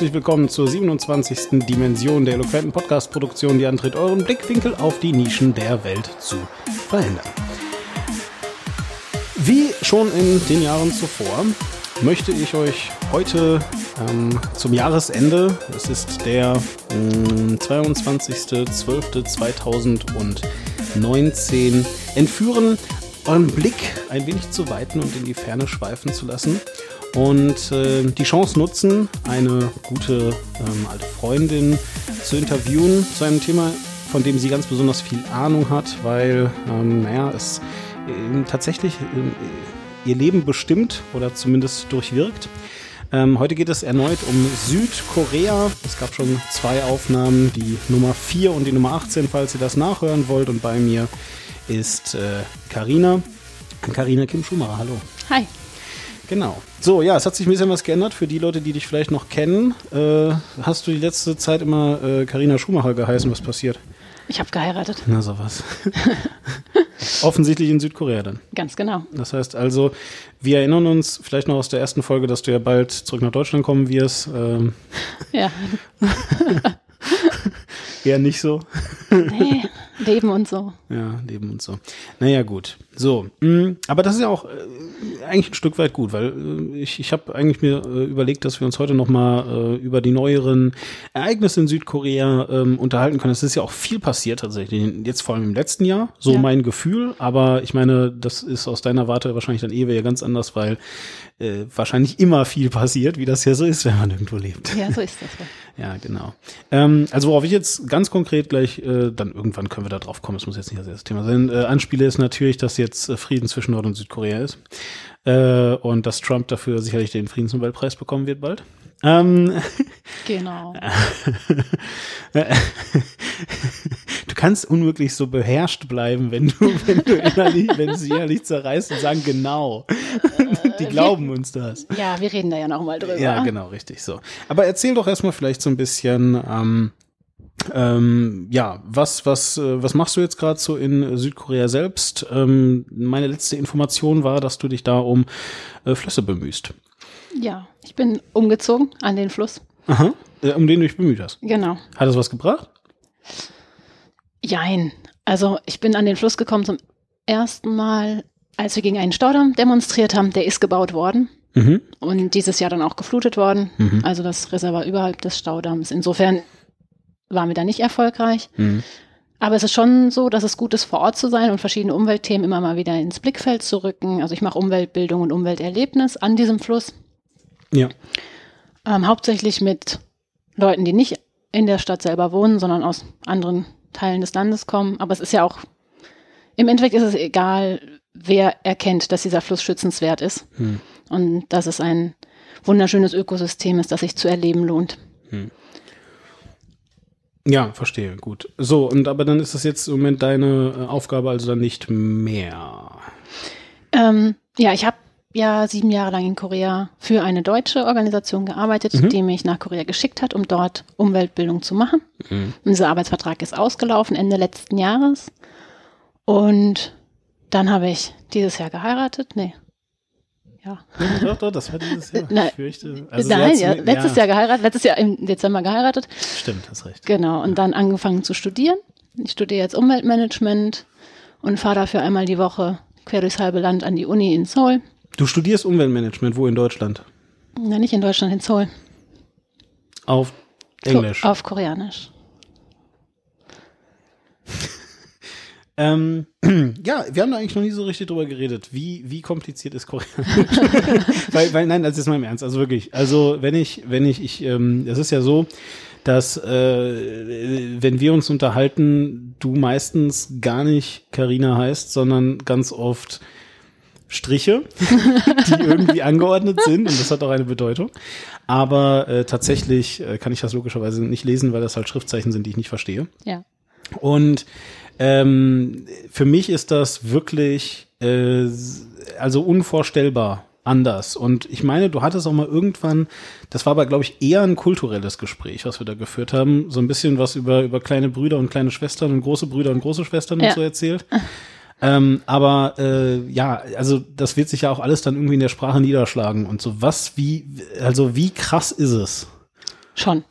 herzlich willkommen zur 27. Dimension der eloquenten Podcast-Produktion, die antritt, euren Blickwinkel auf die Nischen der Welt zu verändern. Wie schon in den Jahren zuvor möchte ich euch heute ähm, zum Jahresende, es ist der äh, 22.12.2019, entführen, euren Blick ein wenig zu weiten und in die Ferne schweifen zu lassen und äh, die Chance nutzen, eine gute ähm, alte Freundin zu interviewen zu einem Thema, von dem sie ganz besonders viel Ahnung hat, weil, ähm, naja, es äh, tatsächlich äh, ihr Leben bestimmt oder zumindest durchwirkt. Ähm, heute geht es erneut um Südkorea. Es gab schon zwei Aufnahmen, die Nummer 4 und die Nummer 18, falls ihr das nachhören wollt. Und bei mir ist Karina. Äh, Karina Kim Schumacher, hallo. Hi. Genau. So, ja, es hat sich ein bisschen was geändert für die Leute, die dich vielleicht noch kennen. Äh, hast du die letzte Zeit immer Karina äh, Schumacher geheißen? Was passiert? Ich habe geheiratet. Na, sowas. Offensichtlich in Südkorea dann. Ganz genau. Das heißt also, wir erinnern uns vielleicht noch aus der ersten Folge, dass du ja bald zurück nach Deutschland kommen wirst. Ähm. Ja. Eher nicht so. Nee, Leben und so. Ja, Leben und so. Naja, gut. So, mh, mm, aber das ist ja auch äh, eigentlich ein Stück weit gut, weil äh, ich, ich habe eigentlich mir äh, überlegt, dass wir uns heute nochmal äh, über die neueren Ereignisse in Südkorea ähm, unterhalten können. Es ist ja auch viel passiert tatsächlich, jetzt vor allem im letzten Jahr, so ja. mein Gefühl. Aber ich meine, das ist aus deiner Warte wahrscheinlich dann eh wieder ganz anders, weil wahrscheinlich immer viel passiert, wie das ja so ist, wenn man irgendwo lebt. Ja, so ist das. Ja, genau. Ähm, also worauf ich jetzt ganz konkret gleich, äh, dann irgendwann können wir da drauf kommen, es muss jetzt nicht das erste Thema sein, äh, anspiele, ist natürlich, dass jetzt äh, Frieden zwischen Nord- und Südkorea ist. Äh, und dass Trump dafür sicherlich den Friedensnobelpreis bekommen wird bald. Ähm, genau. du kannst unmöglich so beherrscht bleiben, wenn du, wenn du innerlich, wenn sie innerlich zerreißt und sagen, genau. Die glauben wir, uns das. Ja, wir reden da ja nochmal drüber. Ja, genau, richtig so. Aber erzähl doch erstmal vielleicht so ein bisschen, ähm, ähm, ja, was, was, äh, was machst du jetzt gerade so in Südkorea selbst? Ähm, meine letzte Information war, dass du dich da um äh, Flüsse bemühst. Ja, ich bin umgezogen an den Fluss. Aha, äh, um den du dich bemüht hast. Genau. Hat das was gebracht? Jein. Also ich bin an den Fluss gekommen zum ersten Mal, als wir gegen einen Staudamm demonstriert haben. Der ist gebaut worden. Mhm. Und dieses Jahr dann auch geflutet worden. Mhm. Also das Reservoir überhalb des Staudamms. Insofern waren wir da nicht erfolgreich. Mhm. Aber es ist schon so, dass es gut ist, vor Ort zu sein und verschiedene Umweltthemen immer mal wieder ins Blickfeld zu rücken. Also ich mache Umweltbildung und Umwelterlebnis an diesem Fluss. Ja. Ähm, hauptsächlich mit Leuten, die nicht in der Stadt selber wohnen, sondern aus anderen Teilen des Landes kommen. Aber es ist ja auch, im Endeffekt ist es egal, wer erkennt, dass dieser Fluss schützenswert ist. Hm. Und dass es ein wunderschönes Ökosystem ist, das sich zu erleben lohnt. Hm. Ja, verstehe, gut. So, und aber dann ist das jetzt im Moment deine äh, Aufgabe also dann nicht mehr. Ähm, ja, ich habe ja sieben Jahre lang in Korea für eine deutsche Organisation gearbeitet, mhm. die mich nach Korea geschickt hat, um dort Umweltbildung zu machen. Mhm. Unser Arbeitsvertrag ist ausgelaufen Ende letzten Jahres. Und dann habe ich dieses Jahr geheiratet. Nee, ja. Doch, doch, das war dieses Jahr. Nein, ich fürchte. Also Nein, ja, letztes ja. Jahr geheiratet, letztes Jahr im Dezember geheiratet. Stimmt, hast recht. Genau, und dann angefangen zu studieren. Ich studiere jetzt Umweltmanagement und fahre dafür einmal die Woche quer durchs halbe Land an die Uni in Seoul. Du studierst Umweltmanagement, wo in Deutschland? Na, nicht in Deutschland, in Seoul. Auf Englisch? Auf Koreanisch. Ähm, ja, wir haben da eigentlich noch nie so richtig drüber geredet. Wie, wie kompliziert ist Koreanisch? weil, weil, nein, das ist mal im Ernst. Also wirklich. Also, wenn ich, wenn ich, ich, ähm, es ist ja so, dass, äh, wenn wir uns unterhalten, du meistens gar nicht Karina heißt, sondern ganz oft Striche, die irgendwie angeordnet sind und das hat auch eine Bedeutung. Aber äh, tatsächlich äh, kann ich das logischerweise nicht lesen, weil das halt Schriftzeichen sind, die ich nicht verstehe. Ja. Und ähm, für mich ist das wirklich äh, also unvorstellbar anders. Und ich meine, du hattest auch mal irgendwann, das war aber, glaube ich, eher ein kulturelles Gespräch, was wir da geführt haben. So ein bisschen was über, über kleine Brüder und kleine Schwestern und große Brüder und große Schwestern ja. und so erzählt. ähm, aber äh, ja, also das wird sich ja auch alles dann irgendwie in der Sprache niederschlagen und so. Was, wie, also wie krass ist es? Schon.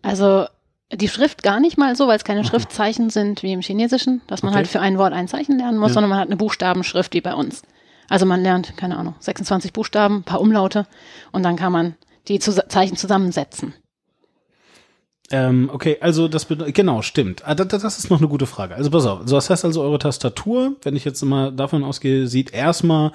Also die Schrift gar nicht mal so, weil es keine Schriftzeichen sind wie im Chinesischen, dass man Okay. halt für ein Wort ein Zeichen lernen muss, Ja. sondern man hat eine Buchstabenschrift wie bei uns. Also man lernt, keine Ahnung, 26 Buchstaben, ein paar Umlaute und dann kann man die Zus Zeichen zusammensetzen. Ähm, okay, also das bedeutet, genau, stimmt. Ah, das, das ist noch eine gute Frage. Also pass auf, also das heißt also eure Tastatur, wenn ich jetzt mal davon ausgehe, sieht erstmal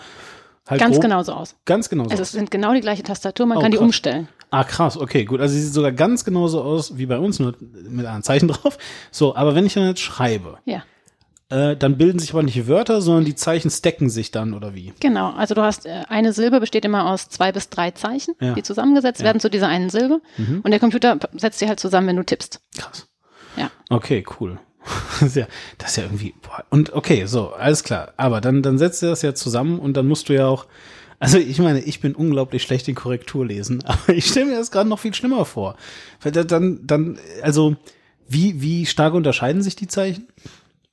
halt Ganz grob, genauso aus. Ganz genau so. Also es sind genau die gleiche Tastatur, man Oh, kann die krass. umstellen. Ah, krass, okay, gut. Also sie sieht sogar ganz genauso aus wie bei uns, nur mit einem Zeichen drauf. So, aber wenn ich dann jetzt schreibe, Ja, äh, dann bilden sich aber nicht Wörter, sondern die Zeichen stacken sich dann, oder wie? genau. Also du hast äh, eine Silbe besteht immer aus zwei bis drei Zeichen, Ja. die zusammengesetzt werden zu dieser einen Silbe. Mhm. Und der Computer setzt sie halt zusammen, wenn du tippst. Krass. Ja. Okay, cool. Das ist ja, das ist ja irgendwie, boah. und okay, so, alles klar. Aber dann, dann setzt du das ja zusammen und dann musst du ja auch, also ich meine, ich bin unglaublich schlecht in Korrekturlesen, aber ich stelle mir das gerade noch viel schlimmer vor. Weil da- dann, dann, also, wie, wie stark unterscheiden sich die Zeichen?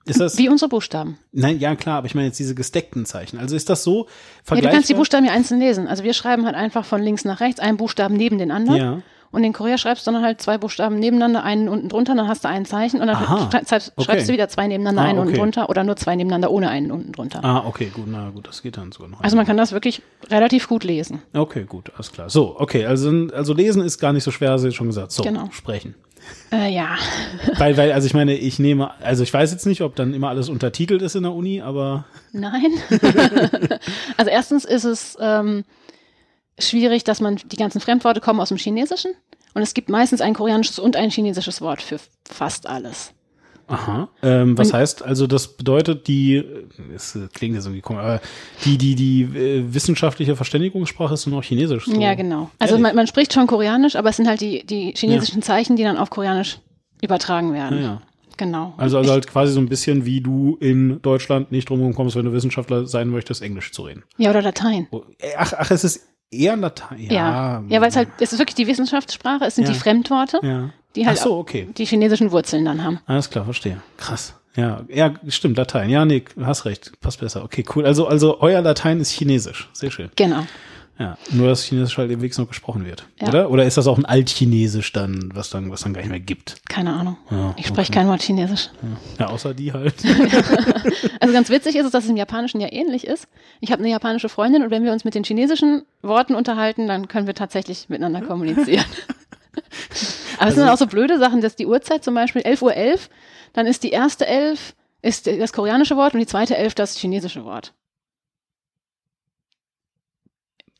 Ist das, Wie unsere Buchstaben. nein, ja klar, aber ich meine jetzt diese gesteckten Zeichen. Also ist das so Ja, du vergleichbar? kannst die Buchstaben ja einzeln lesen. Also wir schreiben halt einfach von links nach rechts einen Buchstaben neben den anderen. Ja. Und in Korea schreibst du dann halt zwei Buchstaben nebeneinander, einen unten drunter, dann hast du ein Zeichen und dann Aha. schrei- schreibst, Okay. du wieder zwei nebeneinander, Ah, einen unten okay. drunter oder nur zwei nebeneinander ohne einen unten drunter. Ah, okay, gut, na gut, das geht dann sogar noch. Also man kann das wirklich relativ gut lesen. Okay, gut, alles klar. So, okay, also, also lesen ist gar nicht so schwer, hast du schon gesagt. So, Genau. sprechen. Äh, ja. Weil, weil, also ich meine, ich nehme, also ich weiß jetzt nicht, ob dann immer alles untertitelt ist in der Uni, aber Nein. also erstens ist es ähm, schwierig, dass man die ganzen Fremdworte kommen aus dem Chinesischen. Und es gibt meistens ein koreanisches und ein chinesisches Wort für fast alles. aha. Ähm, was Und- heißt, also das bedeutet die, es klingt jetzt irgendwie komisch, aber die, die, die äh, wissenschaftliche Verständigungssprache ist nur noch Chinesisch. So. Ja, genau. Also man, man spricht schon Koreanisch, aber es sind halt die, die chinesischen Zeichen, die dann auf Koreanisch übertragen werden. Ja, ja. Genau. Also, also halt quasi so ein bisschen wie du in Deutschland nicht drum kommst, wenn du Wissenschaftler sein möchtest, Englisch zu reden. ja, oder Latein. Oh, Ach, ach, es ist eher Latein. Ja. Ja, Ja, weil es halt, es ist wirklich die Wissenschaftssprache, es sind Ja. die Fremdworte, Ja. die halt so, okay. die chinesischen Wurzeln dann haben. Alles klar, verstehe. Krass. Ja, ja, stimmt, Latein. Ja, nee, hast recht. Passt besser. Okay, cool. Also, also euer Latein ist Chinesisch. Sehr schön. Genau. Ja. Nur, dass Chinesisch halt im Weg noch gesprochen wird. Ja. Oder? Oder ist das auch ein Altchinesisch dann, was dann, was dann gar nicht mehr gibt? Keine Ahnung. Ja, ich spreche okay. kein Wort Chinesisch. Ja, außer die halt. Also ganz witzig ist es, dass es im Japanischen ja ähnlich ist. Ich habe eine japanische Freundin und wenn wir uns mit den chinesischen Worten unterhalten, dann können wir tatsächlich miteinander kommunizieren. Aber es sind dann auch so blöde Sachen, dass die Uhrzeit zum Beispiel 11.11 Uhr, dann ist die erste Elf ist das koreanische Wort und die zweite Elf das chinesische Wort.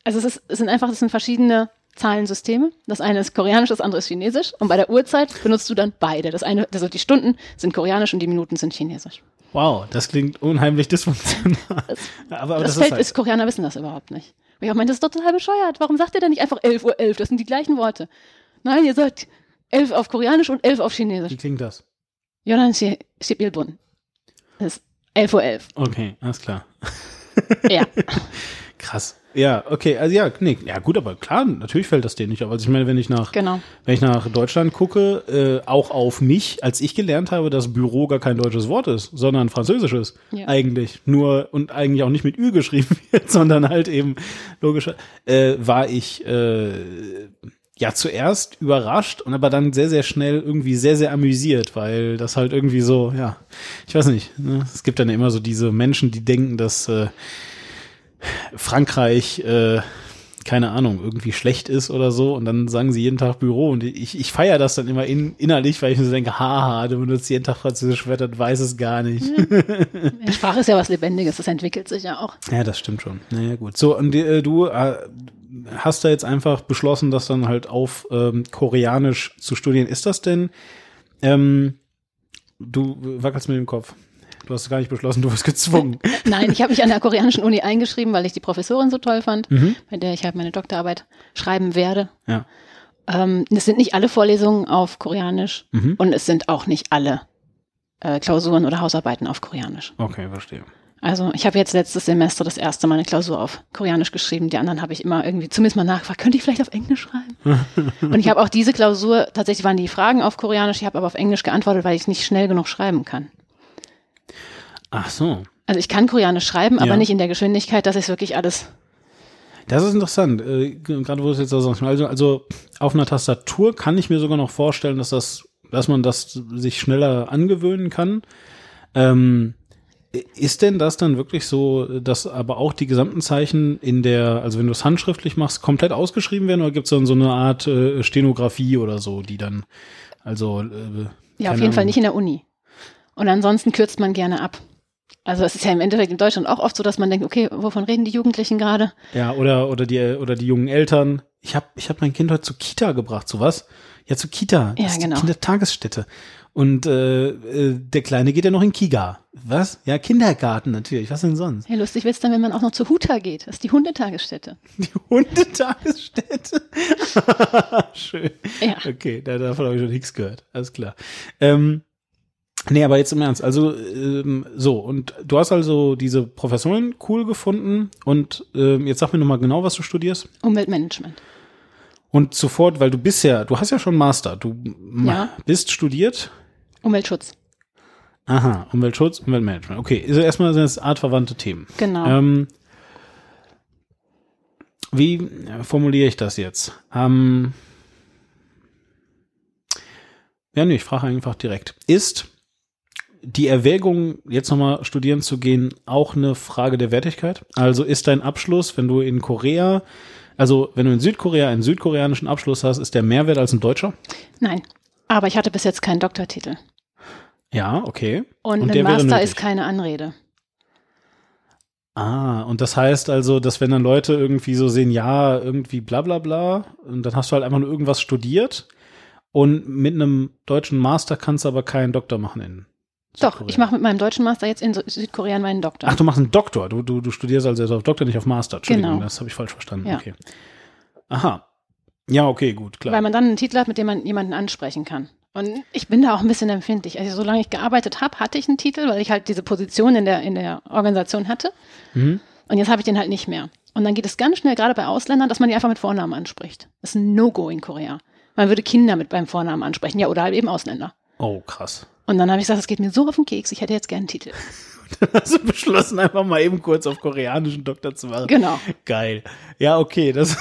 Also es, ist, es sind einfach, es sind verschiedene Zahlensysteme. Das eine ist koreanisch, das andere ist chinesisch. Und bei der Uhrzeit benutzt du dann beide. Das eine, also die Stunden sind koreanisch und die Minuten sind chinesisch. Wow, das klingt unheimlich dysfunktional. aber, aber das das, fällt, ist ist, halt, Koreaner wissen das überhaupt nicht. Und ich meine, das ist doch total bescheuert. Warum sagt ihr denn nicht einfach 11.11 Uhr? 11? Das sind die gleichen Worte. Nein, ihr sagt 11 auf Koreanisch und 11 auf Chinesisch. wie klingt das? Yonan Sibilbun. Das ist 11.11 Uhr. 11. Okay, alles klar. Ja. Krass. Ja, okay, also ja, nee, ja gut, aber klar, natürlich fällt das denen nicht auf. Also ich meine, wenn ich nach, Genau. wenn ich nach Deutschland gucke, äh, auch auf mich, als ich gelernt habe, dass Büro gar kein deutsches Wort ist, sondern französisches Ja. eigentlich. Nur und eigentlich auch nicht mit Ü geschrieben wird, sondern halt eben logisch, äh, war ich äh, ja zuerst überrascht und aber dann sehr, sehr schnell irgendwie sehr, sehr amüsiert, weil das halt irgendwie so, ja, ich weiß nicht, ne? es gibt dann immer so diese Menschen, die denken, dass äh, Frankreich, äh, keine Ahnung, irgendwie schlecht ist oder so und dann sagen sie jeden Tag Büro und ich, ich feiere das dann immer in, innerlich, weil ich mir so denke, haha, du benutzt jeden Tag französisch Wörter, du weiß es gar nicht. Die Sprache ist ja was Lebendiges, das entwickelt sich ja auch. Ja, das stimmt schon. Naja, gut. So, und äh, du äh, hast da jetzt einfach beschlossen, das dann halt auf ähm, Koreanisch zu studieren. Ist das denn, ähm, du wackelst mit dem Kopf. Du hast gar nicht beschlossen, du wirst gezwungen. Nein, ich habe mich an der koreanischen Uni eingeschrieben, weil ich die Professorin so toll fand, Mhm. bei der ich halt meine Doktorarbeit schreiben werde. Ja. Ähm, es sind nicht alle Vorlesungen auf Koreanisch Mhm. und es sind auch nicht alle äh, Klausuren oder Hausarbeiten auf Koreanisch. Okay, verstehe. Also ich habe jetzt letztes Semester das erste Mal eine Klausur auf Koreanisch geschrieben. Die anderen habe ich immer irgendwie zumindest mal nachgefragt, könnte ich vielleicht auf Englisch schreiben? und ich habe auch diese Klausur, tatsächlich waren die Fragen auf Koreanisch, ich habe aber auf Englisch geantwortet, weil ich nicht schnell genug schreiben kann. Ach so. Also ich kann Koreanisch schreiben, aber Ja. nicht in der Geschwindigkeit, dass ich wirklich alles Das ist interessant. Äh, gerade wo es jetzt so also, also auf einer Tastatur kann ich mir sogar noch vorstellen, dass das, dass man das sich schneller angewöhnen kann. Ähm, ist denn das dann wirklich so, dass aber auch die gesamten Zeichen in der, also wenn du es handschriftlich machst, komplett ausgeschrieben werden oder gibt es dann so eine Art äh, Stenografie oder so, die dann, also äh, Ja, auf jeden Ahnung. Fall nicht in der Uni. Und ansonsten kürzt man gerne ab. Also es ist ja im Endeffekt in Deutschland auch oft so, dass man denkt, okay, wovon reden die Jugendlichen gerade? Ja, oder, oder die, oder die jungen Eltern. Ich habe ich hab mein Kind heute zur Kita gebracht, so was? Ja, zur Kita. Das ja, genau. Kindertagesstätte. Und äh, äh, der Kleine geht ja noch in Kiga. Was? Ja, Kindergarten natürlich. Was denn sonst? Ja, lustig wird's dann, wenn man auch noch zur Huta geht. Das ist die Hundetagesstätte. Die Hundetagesstätte? Schön. Ja. Okay, da, davon habe ich schon nichts gehört. Alles klar. Ähm, nee, aber jetzt im Ernst. Also, ähm, so, und du hast also diese Professoren cool gefunden. Und ähm, jetzt sag mir nochmal genau, was du studierst. Umweltmanagement. Und sofort, weil du bist ja, du hast ja schon Master, du ja. bist studiert Umweltschutz. Aha, Umweltschutz, Umweltmanagement. Okay, also erstmal sind es artverwandte Themen. Genau. Ähm, wie formuliere ich das jetzt? Ähm, ja, nee, ich frage einfach direkt. Ist die Erwägung, jetzt nochmal studieren zu gehen, auch eine Frage der Wertigkeit? Also ist dein Abschluss, wenn du in Korea, also wenn du in Südkorea einen südkoreanischen Abschluss hast, ist der mehr wert als ein deutscher? Nein, aber ich hatte bis jetzt keinen Doktortitel. Ja, okay. Und, und ein Master ist keine Anrede. Ah, und das heißt also, dass wenn dann Leute irgendwie so sehen, ja, irgendwie bla bla bla, und dann hast du halt einfach nur irgendwas studiert und mit einem deutschen Master kannst du aber keinen Doktor machen in Doch, ich mache mit meinem deutschen Master jetzt in Südkorea meinen Doktor. Ach, du machst einen Doktor. Du, du, du studierst also auf Doktor, nicht auf Master. Entschuldigung, genau. das habe ich falsch verstanden. Ja. Okay. Aha. Ja, okay, gut, klar. Weil man dann einen Titel hat, mit dem man jemanden ansprechen kann. Und ich bin da auch ein bisschen empfindlich. Also solange ich gearbeitet habe, hatte ich einen Titel, weil ich halt diese Position in der, in der Organisation hatte. Mhm. Und jetzt habe ich den halt nicht mehr. Und dann geht es ganz schnell, gerade bei Ausländern, dass man die einfach mit Vornamen anspricht. Das ist ein No-Go in Korea. Man würde Kinder mit beim Vornamen ansprechen, ja, oder halt eben Ausländer. Oh, krass. Und dann habe ich gesagt, das geht mir so auf den Keks, ich hätte jetzt gerne einen Titel. dann hast du beschlossen, einfach mal eben kurz auf koreanischen Doktor zu machen. Genau. Geil. Ja, okay, das,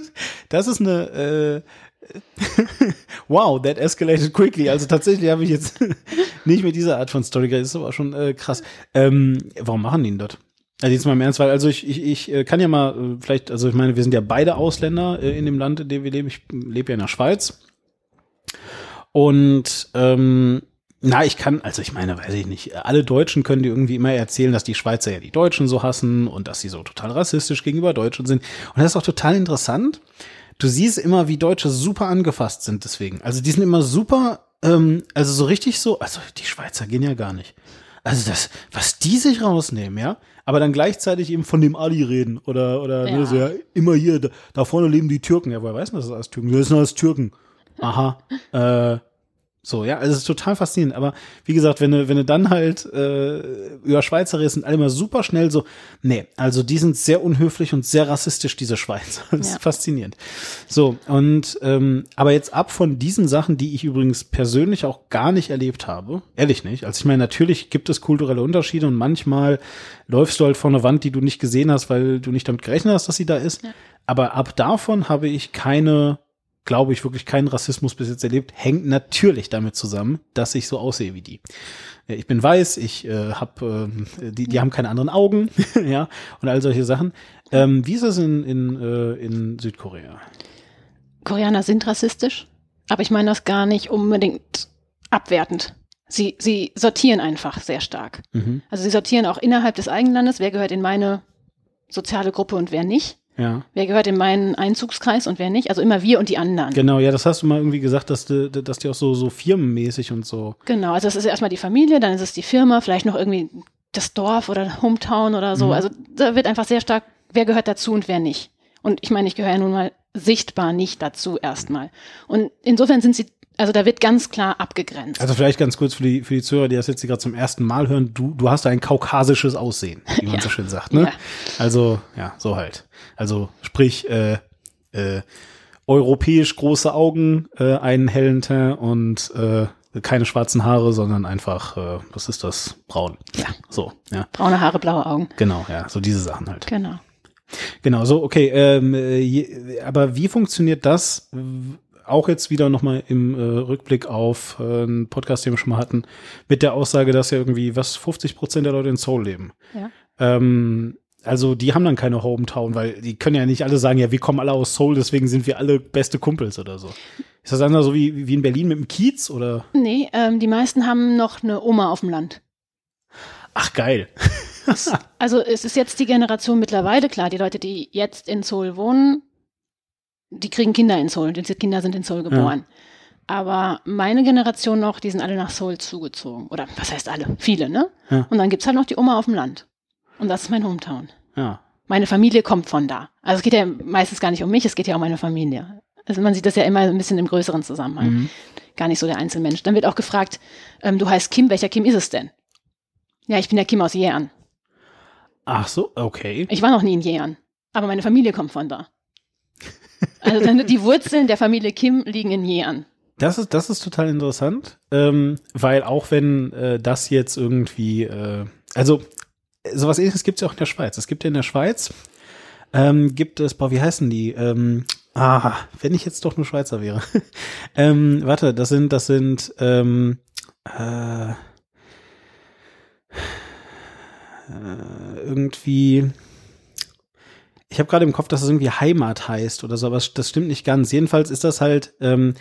das ist eine, äh, wow, that escalated quickly. Also tatsächlich habe ich jetzt nicht mehr diese Art von Story. Das ist aber schon äh, krass. Ähm, warum machen die ihn dort? Also jetzt mal im Ernst, weil also ich, ich, ich äh, kann ja mal äh, vielleicht, also ich meine, wir sind ja beide Ausländer äh, in dem Land, in dem wir leben. Ich lebe ja in der Schweiz. Und ähm, na, ich kann, also ich meine, weiß ich nicht, alle Deutschen können dir irgendwie immer erzählen, dass die Schweizer ja die Deutschen so hassen und dass sie so total rassistisch gegenüber Deutschen sind. Und das ist auch total interessant, du siehst immer, wie Deutsche super angefasst sind deswegen. Also die sind immer super, ähm, also so richtig so, also die Schweizer gehen ja gar nicht. Also das, was die sich rausnehmen, ja, aber dann gleichzeitig eben von dem Ali reden oder oder ja. Ne, so ja immer hier da, da vorne leben die Türken. Ja, woher weiß man, das ist alles Türken? Das sind alles Türken. Aha. äh, so, ja, also es ist total faszinierend. Aber wie gesagt, wenn du, wenn du dann halt äh, über Schweizer redest, sind alle immer super schnell so, nee, also die sind sehr unhöflich und sehr rassistisch, diese Schweizer. Das ja. ist faszinierend. So, und ähm, aber jetzt ab von diesen Sachen, die ich übrigens persönlich auch gar nicht erlebt habe, ehrlich nicht. Also ich meine, natürlich gibt es kulturelle Unterschiede und manchmal läufst du halt vor einer Wand, die du nicht gesehen hast, weil du nicht damit gerechnet hast, dass sie da ist. Ja. Aber ab davon habe ich keine glaube ich, wirklich keinen Rassismus bis jetzt erlebt, hängt natürlich damit zusammen, dass ich so aussehe wie die. Ich bin weiß, ich äh, habe, äh, die, die haben keine anderen Augen, ja, und all solche Sachen. Ähm, wie ist es in, in, äh, in Südkorea? Koreaner sind rassistisch, aber ich meine das gar nicht unbedingt abwertend. Sie, sie sortieren einfach sehr stark. Mhm. Also sie sortieren auch innerhalb des Eigenlandes, wer gehört in meine soziale Gruppe und wer nicht. Ja. Wer gehört in meinen Einzugskreis und wer nicht? Also immer wir und die anderen. Genau, ja, das hast du mal irgendwie gesagt, dass, die, dass die auch so, so firmenmäßig und so. Genau, also das ist erstmal die Familie, dann ist es die Firma, vielleicht noch irgendwie das Dorf oder Hometown oder so. Mhm. Also da wird einfach sehr stark, wer gehört dazu und wer nicht. Und ich meine, ich gehöre ja nun mal sichtbar nicht dazu erstmal. Und insofern sind sie also da wird ganz klar abgegrenzt. Also vielleicht ganz kurz für die, für die Zuhörer, die das jetzt gerade zum ersten Mal hören, du, du hast ein kaukasisches Aussehen, wie man ja. so schön sagt, ne? Ja. Also, ja, so halt. Also sprich, äh, äh, europäisch große Augen, äh, einen hellen Teint und äh, keine schwarzen Haare, sondern einfach, äh, was ist das? Braun. Ja. So, ja. Braune Haare, blaue Augen. Genau, ja, so diese Sachen halt. Genau. Genau, so, okay. Ähm, je, aber wie funktioniert das? Auch jetzt wieder nochmal im äh, Rückblick auf äh, einen Podcast, den wir schon mal hatten, mit der Aussage, dass ja irgendwie was 50 Prozent der Leute in Seoul leben. Ja. Ähm, also die haben dann keine Hometown, weil die können ja nicht alle sagen, ja, wir kommen alle aus Seoul, deswegen sind wir alle beste Kumpels oder so. Ist das dann so wie, wie in Berlin mit dem Kiez oder? Nee, ähm, die meisten haben noch eine Oma auf dem Land. Ach, geil. also es ist jetzt die Generation mittlerweile, klar, die Leute, die jetzt in Seoul wohnen, die kriegen Kinder in Seoul, diese Kinder sind in Seoul geboren. Ja. Aber meine Generation noch, die sind alle nach Seoul zugezogen. Oder was heißt alle? Viele, ne? Ja. Und dann gibt's halt noch die Oma auf dem Land. Und das ist mein Hometown. Ja. Meine Familie kommt von da. Also es geht ja meistens gar nicht um mich, es geht ja um meine Familie. Also man sieht das ja immer ein bisschen im größeren Zusammenhang. Mhm. Gar nicht so der Einzelmensch. Dann wird auch gefragt, ähm, du heißt Kim, welcher Kim ist es denn? Ja, ich bin der Kim aus Jähren. Ach so, okay. Ich war noch nie in Jähren, aber meine Familie kommt von da. Also die Wurzeln der Familie Kim liegen in Jähren. Das ist, das ist total interessant, ähm, weil auch wenn äh, das jetzt irgendwie, äh, also sowas ähnliches gibt es ja auch in der Schweiz. Es gibt ja in der Schweiz, ähm, gibt es, boah, wie heißen die? Ähm, ah, wenn ich jetzt doch nur Schweizer wäre. ähm, warte, das sind, das sind, ähm, äh, äh, irgendwie, ich habe gerade im Kopf, dass es irgendwie Heimat heißt oder so, aber das stimmt nicht ganz. Jedenfalls ist das halt ähm,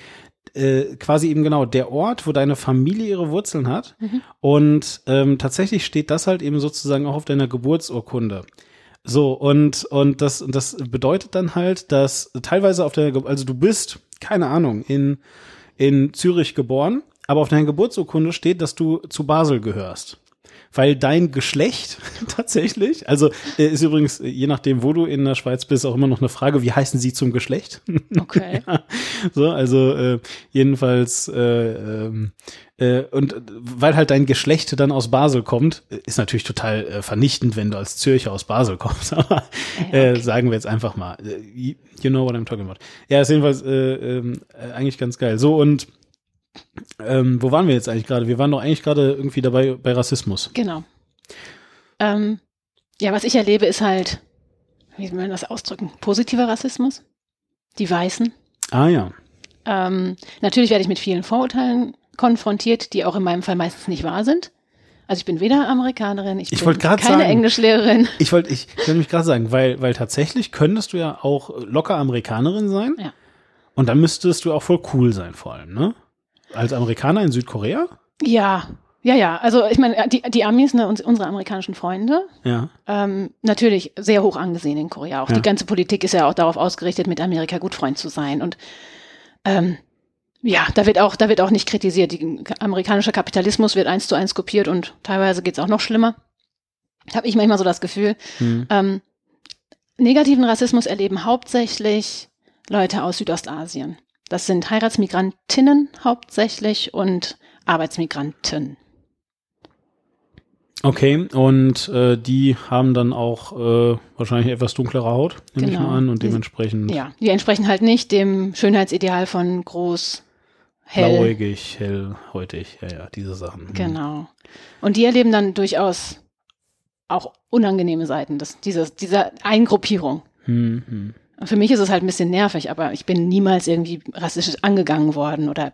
äh, quasi eben genau der Ort, wo deine Familie ihre Wurzeln hat. Mhm. Und ähm, tatsächlich steht das halt eben sozusagen auch auf deiner Geburtsurkunde. So, und, und das, das bedeutet dann halt, dass teilweise auf der, also du bist, keine Ahnung, in, in Zürich geboren, aber auf deiner Geburtsurkunde steht, dass du zu Basel gehörst weil dein Geschlecht tatsächlich, also äh, ist übrigens, äh, je nachdem, wo du in der Schweiz bist, auch immer noch eine Frage, wie heißen sie zum Geschlecht? Okay. ja, so, also äh, jedenfalls äh, ähm, äh, und weil halt dein Geschlecht dann aus Basel kommt, ist natürlich total äh, vernichtend, wenn du als Zürcher aus Basel kommst. Aber äh, okay. sagen wir jetzt einfach mal, you know what I'm talking about. Ja, ist jedenfalls äh, äh, eigentlich ganz geil. So und ähm, wo waren wir jetzt eigentlich gerade? Wir waren doch eigentlich gerade irgendwie dabei bei Rassismus. Genau. Ähm, ja, was ich erlebe, ist halt, wie soll man das ausdrücken? Positiver Rassismus. Die Weißen. Ah ja. Ähm, natürlich werde ich mit vielen Vorurteilen konfrontiert, die auch in meinem Fall meistens nicht wahr sind. Also ich bin weder Amerikanerin, ich, ich bin keine sagen, Englischlehrerin. Ich wollte, ich könnte mich gerade sagen, weil, weil tatsächlich könntest du ja auch locker Amerikanerin sein. Ja. Und dann müsstest du auch voll cool sein, vor allem, ne? Als Amerikaner in Südkorea? Ja, ja, ja. Also ich meine, die, die Amis, ne, unsere amerikanischen Freunde, ja. ähm, natürlich sehr hoch angesehen in Korea. Auch ja. die ganze Politik ist ja auch darauf ausgerichtet, mit Amerika gut Freund zu sein. Und ähm, ja, da wird auch, da wird auch nicht kritisiert. Die, amerikanischer Kapitalismus wird eins zu eins kopiert und teilweise geht's auch noch schlimmer. Habe ich manchmal so das Gefühl. Hm. Ähm, negativen Rassismus erleben hauptsächlich Leute aus Südostasien. Das sind Heiratsmigrantinnen hauptsächlich und Arbeitsmigranten. Okay, und äh, die haben dann auch äh, wahrscheinlich etwas dunklere Haut, nehme genau. ich mal an, und dementsprechend. Die, ja, die entsprechen halt nicht dem Schönheitsideal von groß, hell. Blauäugig, hellhäutig, ja, ja, diese Sachen. Mhm. Genau. Und die erleben dann durchaus auch unangenehme Seiten des, dieses, dieser Eingruppierung. Mhm. Für mich ist es halt ein bisschen nervig, aber ich bin niemals irgendwie rassistisch angegangen worden oder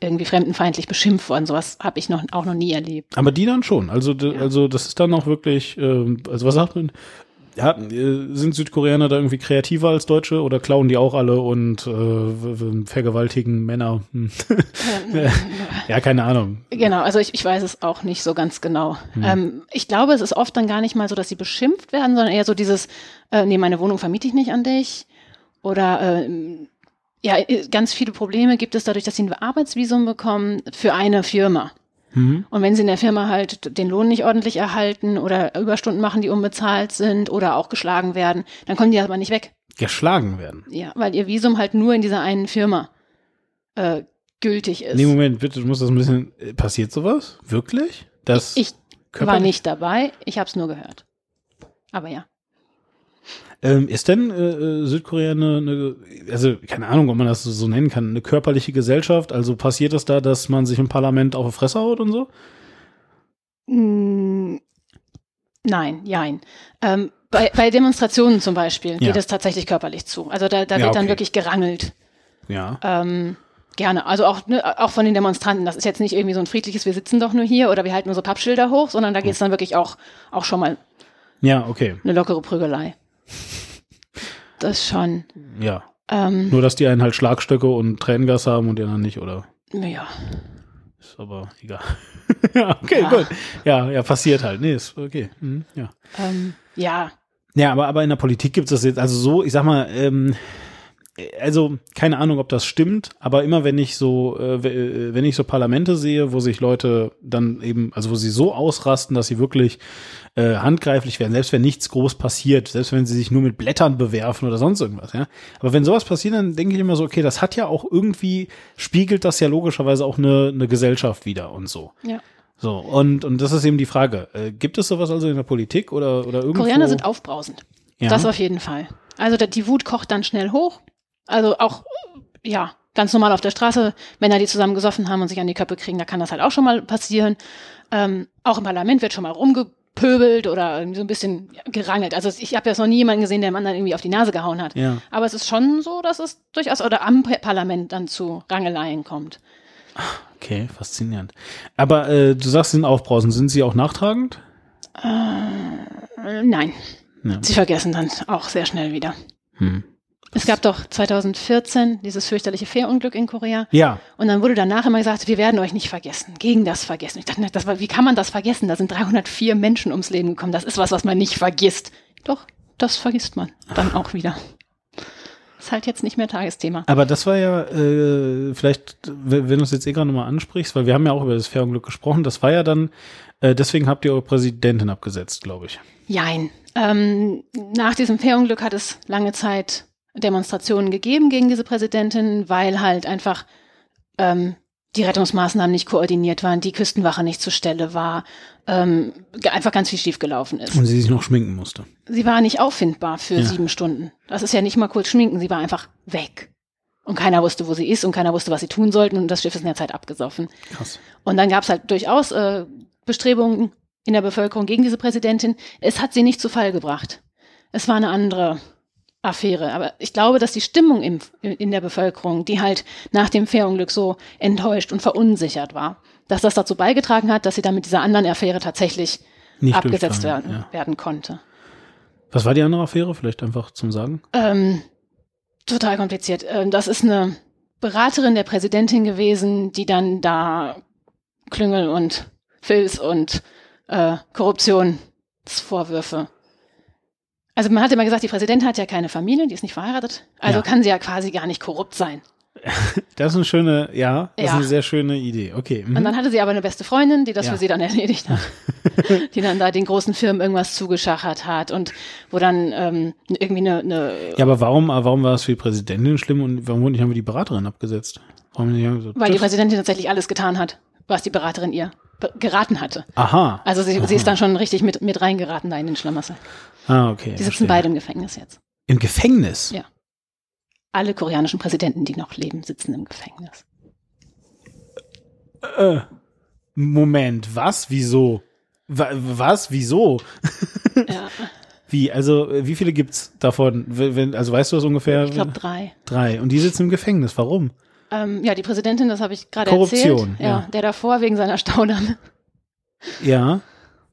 irgendwie fremdenfeindlich beschimpft worden. Sowas habe ich noch, auch noch nie erlebt. Aber die dann schon. Also, ja. also das ist dann auch wirklich, äh, also was sagt man? Ja, äh, sind Südkoreaner da irgendwie kreativer als Deutsche oder klauen die auch alle und äh, vergewaltigen Männer? Hm. ja, keine Ahnung. Genau, also ich, ich weiß es auch nicht so ganz genau. Hm. Ähm, ich glaube, es ist oft dann gar nicht mal so, dass sie beschimpft werden, sondern eher so dieses, äh, nee, meine Wohnung vermiete ich nicht an dich. Oder äh, ja, ganz viele Probleme gibt es dadurch, dass sie ein Arbeitsvisum bekommen für eine Firma. Mhm. Und wenn sie in der Firma halt den Lohn nicht ordentlich erhalten oder Überstunden machen, die unbezahlt sind oder auch geschlagen werden, dann kommen die aber nicht weg. Geschlagen werden? Ja, weil ihr Visum halt nur in dieser einen Firma äh, gültig ist. Nee, Moment, bitte, du musst das ein bisschen. Äh, passiert sowas? Wirklich? Das ich, ich war nicht dabei, ich habe es nur gehört. Aber ja. Ähm, ist denn äh, äh, Südkorea eine, eine, also keine Ahnung, ob man das so nennen kann, eine körperliche Gesellschaft? Also passiert es da, dass man sich im Parlament auf die Fresse haut und so? Mm, nein, nein. Ähm, Bei, bei Demonstrationen zum Beispiel geht es tatsächlich körperlich zu. Also da, da wird okay. dann wirklich gerangelt. Ja. Ähm, gerne. Also auch, ne, auch von den Demonstranten. Das ist jetzt nicht irgendwie so ein friedliches, wir sitzen doch nur hier oder wir halten nur so Pappschilder hoch, sondern da geht es dann wirklich auch, auch schon mal ja, okay. eine lockere Prügelei. Das schon. Ja. Ähm, nur, dass die einen halt Schlagstöcke und Tränengas haben und die anderen nicht, oder? Ja. Ist aber egal. ja, okay, ja. gut. Ja, ja, passiert halt. Nee, ist okay. Mhm, ja. Ähm, ja. Ja, aber, aber in der Politik gibt es das jetzt, also so, ich sag mal, ähm, also keine Ahnung, ob das stimmt, aber immer wenn ich so, äh, äh, wenn ich so Parlamente sehe, wo sich Leute dann eben, also wo sie so ausrasten, dass sie wirklich äh, handgreiflich werden, selbst wenn nichts groß passiert, selbst wenn sie sich nur mit Blättern bewerfen oder sonst irgendwas, ja. Aber wenn sowas passiert, dann denke ich immer so, okay, das hat ja auch irgendwie, spiegelt das ja logischerweise auch eine, eine Gesellschaft wieder und so. Ja. So, und, und das ist eben die Frage. Äh, gibt es sowas also in der Politik oder, oder irgendwo? Koreaner sind aufbrausend. Ja. Das auf jeden Fall. Also die Wut kocht dann schnell hoch also auch, ja, ganz normal auf der Straße, Männer, die zusammen gesoffen haben und sich an die Köpfe kriegen, da kann das halt auch schon mal passieren. Ähm, auch im Parlament wird schon mal rumgepöbelt oder so ein bisschen gerangelt. Also ich habe jetzt noch nie jemanden gesehen, der dem anderen irgendwie auf die Nase gehauen hat. Ja. Aber es ist schon so, dass es durchaus oder am Parlament dann zu Rangeleien kommt. Okay, faszinierend. Aber äh, du sagst, sie sind aufbrausend. Sind sie auch nachtragend? Äh, nein. Ja. Sie vergessen dann auch sehr schnell wieder. Hm. Es gab doch 2014 dieses fürchterliche Fährunglück in Korea. Ja. Und dann wurde danach immer gesagt, wir werden euch nicht vergessen, gegen das vergessen. Ich dachte, das war, wie kann man das vergessen? Da sind 304 Menschen ums Leben gekommen. Das ist was, was man nicht vergisst. Doch, das vergisst man dann auch wieder. Ist halt jetzt nicht mehr Tagesthema. Aber das war ja, äh, vielleicht, wenn du es jetzt eh gerade nochmal ansprichst, weil wir haben ja auch über das Fährunglück gesprochen, das war ja dann, äh, deswegen habt ihr eure Präsidentin abgesetzt, glaube ich. Jein. Ähm, nach diesem Fährunglück hat es lange Zeit Demonstrationen gegeben gegen diese Präsidentin, weil halt einfach ähm, die Rettungsmaßnahmen nicht koordiniert waren, die Küstenwache nicht zur Stelle war, ähm, einfach ganz viel schiefgelaufen ist. Und sie sich noch schminken musste. Sie war nicht auffindbar für ja. sieben Stunden. Das ist ja nicht mal kurz schminken, sie war einfach weg. Und keiner wusste, wo sie ist und keiner wusste, was sie tun sollten und das Schiff ist in der Zeit abgesoffen. Krass. Und dann gab es halt durchaus äh, Bestrebungen in der Bevölkerung gegen diese Präsidentin. Es hat sie nicht zu Fall gebracht. Es war eine andere Affäre. Aber ich glaube, dass die Stimmung im, in der Bevölkerung, die halt nach dem Fährunglück so enttäuscht und verunsichert war, dass das dazu beigetragen hat, dass sie dann mit dieser anderen Affäre tatsächlich Nicht abgesetzt werden, ja. werden konnte. Was war die andere Affäre? Vielleicht einfach zum Sagen? Ähm, total kompliziert. Ähm, das ist eine Beraterin der Präsidentin gewesen, die dann da Klüngel und Filz und äh, Korruptionsvorwürfe also man hat immer gesagt, die Präsidentin hat ja keine Familie, die ist nicht verheiratet, also ja. kann sie ja quasi gar nicht korrupt sein. Das ist eine schöne, ja, das ja. ist eine sehr schöne Idee. Okay. Mhm. Und dann hatte sie aber eine beste Freundin, die das ja. für sie dann erledigt hat. die dann da den großen Firmen irgendwas zugeschachert hat und wo dann ähm, irgendwie eine, eine Ja, aber warum, warum war es für die Präsidentin schlimm und warum nicht einfach die Beraterin abgesetzt? So, Weil die Präsidentin tatsächlich alles getan hat, was die Beraterin ihr geraten hatte. Aha. Also sie, Aha. sie ist dann schon richtig mit, mit reingeraten da in den Schlamassel. Ah, okay. Die sitzen verstehe. beide im Gefängnis jetzt. Im Gefängnis? Ja. Alle koreanischen Präsidenten, die noch leben, sitzen im Gefängnis. Äh, Moment, was? Wieso? Was? Wieso? Ja. Wie? Also, wie viele gibt's davon? also, weißt du das ungefähr? Ich glaube drei. Drei. Und die sitzen im Gefängnis. Warum? Ähm, ja, die Präsidentin, das habe ich gerade erzählt. Korruption. Ja, ja, der davor wegen seiner Staudamme. Ja.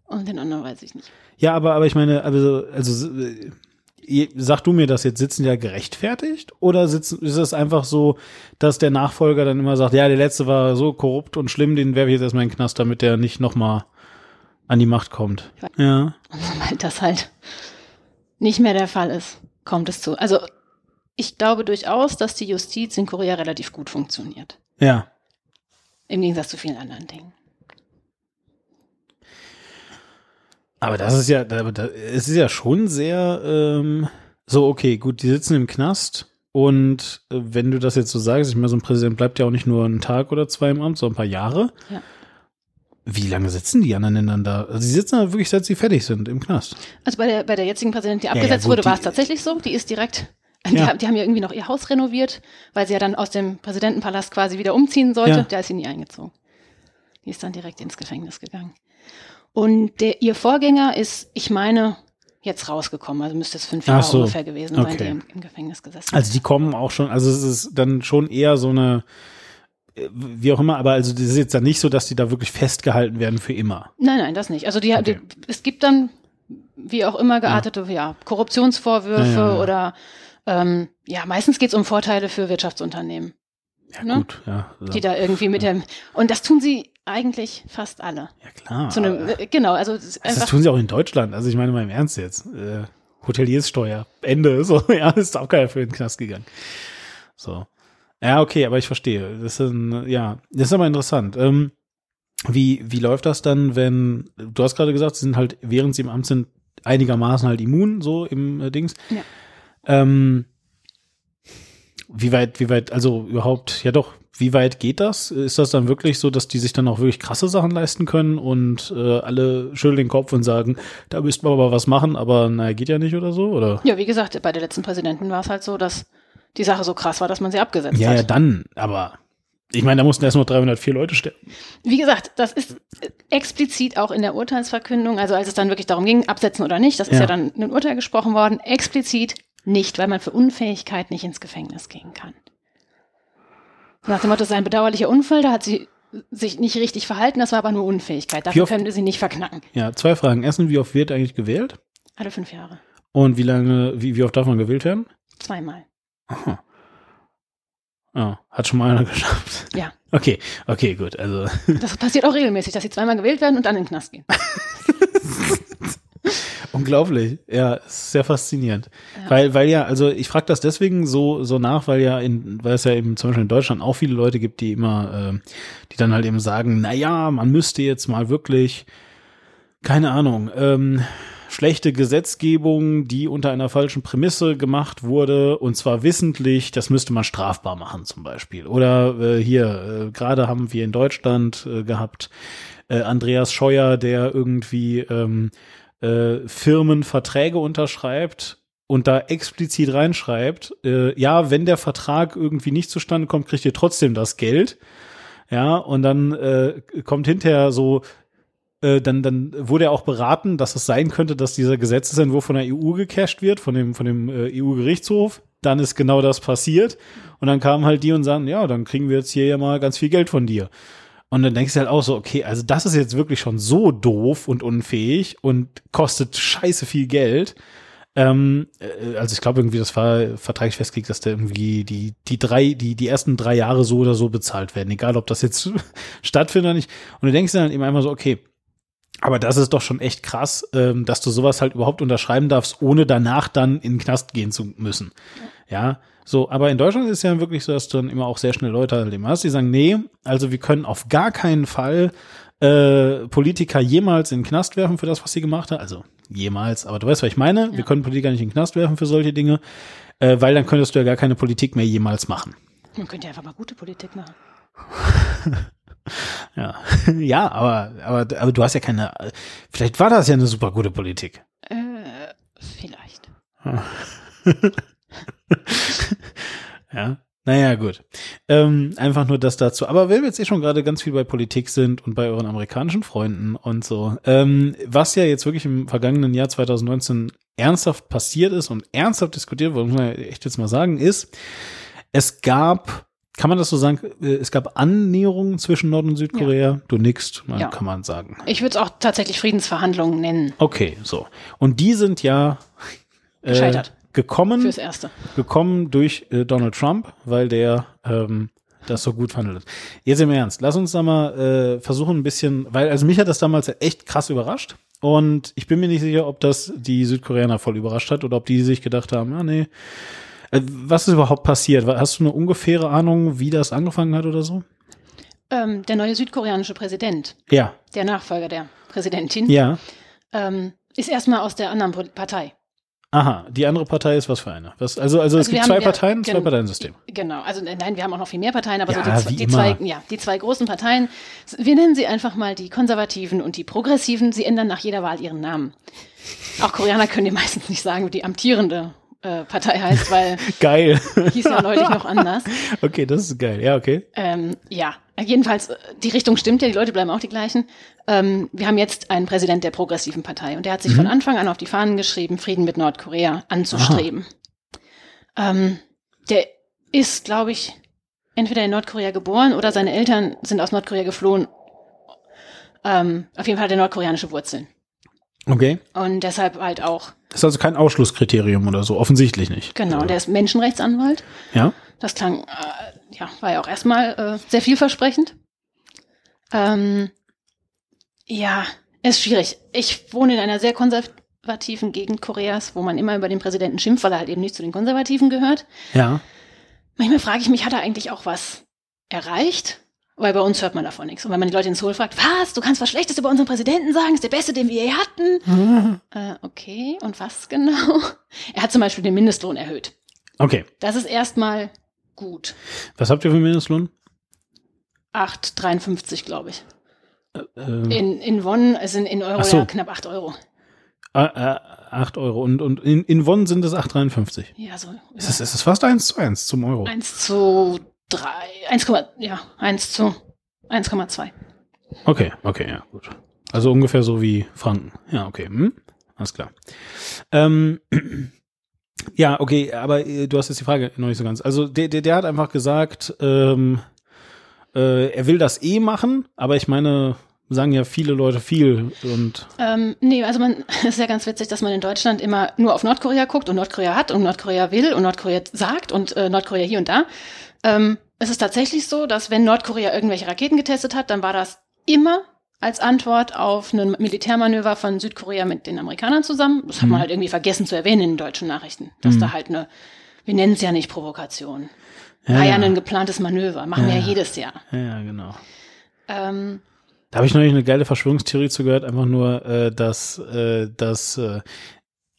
Und den anderen weiß ich nicht. Ja, aber, aber ich meine, also, also sag du mir das jetzt, sitzen ja gerechtfertigt? Oder sitzen, ist es einfach so, dass der Nachfolger dann immer sagt, ja, der letzte war so korrupt und schlimm, den werfe ich jetzt erstmal in den Knast, damit der nicht nochmal an die Macht kommt. Ja. Und sobald das halt nicht mehr der Fall ist, kommt es zu. Also ich glaube durchaus, dass die Justiz in Korea relativ gut funktioniert. Ja. Im Gegensatz zu vielen anderen Dingen. Aber das ist ja, es ist ja schon sehr ähm, so, okay, gut, die sitzen im Knast und äh, wenn du das jetzt so sagst, ich meine, so ein Präsident bleibt ja auch nicht nur einen Tag oder zwei im Amt, sondern ein paar Jahre. Ja. Wie lange sitzen die anderen denn dann da? Also sie sitzen da wirklich, seit sie fertig sind im Knast. Also bei der, bei der jetzigen Präsidentin, die abgesetzt ja, ja, wurde, war es tatsächlich so. Die ist direkt die, ja. die, haben ja irgendwie noch ihr Haus renoviert, weil sie ja dann aus dem Präsidentenpalast quasi wieder umziehen sollte. Ja. Da ist sie nie eingezogen. Die ist dann direkt ins Gefängnis gegangen. Und der, ihr Vorgänger ist, ich meine, jetzt rausgekommen. Also müsste es fünf Jahre so. ungefähr gewesen sein, okay. die im, im, Gefängnis gesessen Also die kommen auch schon, also es ist dann schon eher so eine, äh, wie auch immer, aber also das ist jetzt dann nicht so, dass die da wirklich festgehalten werden für immer. Nein, nein, das nicht. Also die, okay. die es gibt dann wie auch immer geartete, ja, ja Korruptionsvorwürfe ja, ja, oder ähm, ja, meistens geht es um Vorteile für Wirtschaftsunternehmen. Ja, ne? gut, ja. Die da irgendwie mit dem, und das tun sie eigentlich fast alle. Ja, klar. Zu einem, genau, also. Das, das tun sie auch in Deutschland. Also ich meine mal im Ernst jetzt. Äh, Hotelierssteuer. Ende. So, ja, ist auch keiner für den Knast gegangen. So. Ja, okay, aber ich verstehe. Das ist ja, das ist aber interessant. Ähm, wie, wie läuft das dann, wenn, du hast gerade gesagt, sie sind halt, während sie im Amt sind, einigermaßen halt immun, so im äh, Dings. Ja. Ähm, wie weit, wie weit, also überhaupt, ja doch, wie weit geht das? Ist das dann wirklich so, dass die sich dann auch wirklich krasse Sachen leisten können und äh, alle schütteln den Kopf und sagen, da müssten wir aber was machen, aber naja, geht ja nicht oder so? Oder? Ja, wie gesagt, bei der letzten Präsidenten war es halt so, dass die Sache so krass war, dass man sie abgesetzt ja, hat. Ja, dann, aber ich meine, da mussten erst nur 304 Leute sterben. Wie gesagt, das ist explizit auch in der Urteilsverkündung, also als es dann wirklich darum ging, absetzen oder nicht, das ist ja, ja dann ein Urteil gesprochen worden, explizit nicht, weil man für Unfähigkeit nicht ins Gefängnis gehen kann. Nach dem Motto, es ist ein bedauerlicher Unfall, da hat sie sich nicht richtig verhalten, das war aber nur Unfähigkeit. Dafür können wir sie nicht verknacken. Ja, zwei Fragen. Erstens, wie oft wird eigentlich gewählt? Alle fünf Jahre. Und wie lange, wie, wie oft darf man gewählt werden? Zweimal. Aha. Oh, hat schon mal einer geschafft. Ja. Okay, okay, gut. Also. Das passiert auch regelmäßig, dass sie zweimal gewählt werden und dann in den Knast gehen. Unglaublich, ja, sehr faszinierend. Ja. Weil, weil ja, also ich frage das deswegen so, so nach, weil ja in, weil es ja eben zum Beispiel in Deutschland auch viele Leute gibt, die immer, äh, die dann halt eben sagen, na ja, man müsste jetzt mal wirklich, keine Ahnung, ähm, schlechte Gesetzgebung, die unter einer falschen Prämisse gemacht wurde, und zwar wissentlich, das müsste man strafbar machen zum Beispiel. Oder äh, hier, äh, gerade haben wir in Deutschland äh, gehabt, äh, Andreas Scheuer, der irgendwie ähm, äh, Firmen Verträge unterschreibt und da explizit reinschreibt, äh, ja, wenn der Vertrag irgendwie nicht zustande kommt, kriegt ihr trotzdem das Geld. Ja, und dann äh, kommt hinterher so, äh, dann, dann wurde er auch beraten, dass es sein könnte, dass dieser Gesetzesentwurf von der EU gecasht wird, von dem, von dem äh, EU-Gerichtshof. Dann ist genau das passiert. Und dann kamen halt die und sagen, ja, dann kriegen wir jetzt hier ja mal ganz viel Geld von dir. Und dann denkst du halt auch so, okay, also das ist jetzt wirklich schon so doof und unfähig und kostet scheiße viel Geld. Ähm, äh, also ich glaube irgendwie, das war vertraglich festgelegt, dass da irgendwie die, die drei, die, die ersten drei Jahre so oder so bezahlt werden, egal ob das jetzt stattfindet oder nicht. Und du denkst dann eben einmal so, okay, aber das ist doch schon echt krass, ähm, dass du sowas halt überhaupt unterschreiben darfst, ohne danach dann in den Knast gehen zu müssen. Ja, so, aber in Deutschland ist es ja wirklich so, dass du dann immer auch sehr schnell Leute halt hast, die sagen, nee, also wir können auf gar keinen Fall äh, Politiker jemals in den Knast werfen für das, was sie gemacht haben. Also jemals, aber du weißt, was ich meine. Ja. Wir können Politiker nicht in den Knast werfen für solche Dinge, äh, weil dann könntest du ja gar keine Politik mehr jemals machen. Man könnte ja einfach mal gute Politik machen. ja, ja, aber, aber, aber du hast ja keine. Vielleicht war das ja eine super gute Politik. Äh, vielleicht. ja. Naja, gut. Ähm, einfach nur das dazu. Aber wenn wir jetzt eh schon gerade ganz viel bei Politik sind und bei euren amerikanischen Freunden und so, ähm, was ja jetzt wirklich im vergangenen Jahr 2019 ernsthaft passiert ist und ernsthaft diskutiert wurde, muss man echt jetzt mal sagen, ist, es gab, kann man das so sagen, äh, es gab Annäherungen zwischen Nord- und Südkorea. Ja. Du nickst, man, ja. kann man sagen. Ich würde es auch tatsächlich Friedensverhandlungen nennen. Okay, so. Und die sind ja äh, gescheitert gekommen, Fürs Erste. gekommen durch äh, Donald Trump, weil der ähm, das so gut verhandelt. Jetzt im Ernst, lass uns da mal äh, versuchen ein bisschen, weil also mich hat das damals echt krass überrascht und ich bin mir nicht sicher, ob das die Südkoreaner voll überrascht hat oder ob die sich gedacht haben, ja nee, äh, was ist überhaupt passiert? Hast du eine ungefähre Ahnung, wie das angefangen hat oder so? Ähm, der neue südkoreanische Präsident. Ja. Der Nachfolger der Präsidentin. Ja. Ähm, ist erstmal aus der anderen Partei. Aha, die andere Partei ist was für eine? Was, also, also, also es gibt zwei Parteien, zwei Parteien-System. Genau, also nein, wir haben auch noch viel mehr Parteien, aber ja, so die, die zwei, ja, die zwei großen Parteien, wir nennen sie einfach mal die Konservativen und die Progressiven, sie ändern nach jeder Wahl ihren Namen. Auch Koreaner können dir meistens nicht sagen, die amtierende äh, Partei heißt, weil geil. hieß ja neulich noch anders. Okay, das ist geil. Ja, okay. Ähm, ja, jedenfalls, äh, die Richtung stimmt ja, die Leute bleiben auch die gleichen. Ähm, wir haben jetzt einen Präsident der progressiven Partei und der hat sich mhm. von Anfang an auf die Fahnen geschrieben, Frieden mit Nordkorea anzustreben. Ähm, der ist, glaube ich, entweder in Nordkorea geboren oder seine Eltern sind aus Nordkorea geflohen. Ähm, auf jeden Fall hat er nordkoreanische Wurzeln. Okay. Und deshalb halt auch. Das ist also kein Ausschlusskriterium oder so, offensichtlich nicht. Genau, der ist Menschenrechtsanwalt. Ja. Das klang, äh, ja, war ja auch erstmal äh, sehr vielversprechend. Ähm, ja, ist schwierig. Ich wohne in einer sehr konservativen Gegend Koreas, wo man immer über den Präsidenten schimpft, weil er halt eben nicht zu den Konservativen gehört. Ja. Manchmal frage ich mich, hat er eigentlich auch was erreicht? Weil bei uns hört man davon nichts. Und wenn man die Leute in Seoul fragt, was, du kannst was Schlechtes über unseren Präsidenten sagen, ist der beste, den wir je hatten. Mhm. Äh, okay, und was genau? Er hat zum Beispiel den Mindestlohn erhöht. Okay. Das ist erstmal gut. Was habt ihr für Mindestlohn? 8,53, glaube ich. Äh, ähm. in, in Won, also in, in Euro so. ja knapp 8 Euro. Ah, äh, 8 Euro. Und, und in, in Won sind es 8,53. Ja, so. Ja. Ist es, ist fast 1 zu 1 zum Euro? 1 zu 3, 1, ja, 1 zu 1,2. Okay, okay, ja, gut. Also ungefähr so wie Franken. Ja, okay. Hm? Alles klar. Ähm, ja, okay, aber äh, du hast jetzt die Frage noch nicht so ganz. Also der, der, der hat einfach gesagt, ähm, äh, er will das eh machen, aber ich meine, sagen ja viele Leute viel und. Ähm, nee, also man ist ja ganz witzig, dass man in Deutschland immer nur auf Nordkorea guckt und Nordkorea hat und Nordkorea will und Nordkorea sagt und äh, Nordkorea hier und da. Ähm, es ist tatsächlich so, dass wenn Nordkorea irgendwelche Raketen getestet hat, dann war das immer als Antwort auf ein Militärmanöver von Südkorea mit den Amerikanern zusammen. Das hat man mhm. halt irgendwie vergessen zu erwähnen in den deutschen Nachrichten, dass mhm. da halt eine, wir nennen es ja nicht Provokation. Ja, war ja, ein geplantes Manöver, machen ja, wir ja jedes Jahr. Ja, genau. Ähm, da habe ich neulich eine geile Verschwörungstheorie zugehört, einfach nur, äh, dass, äh, dass äh,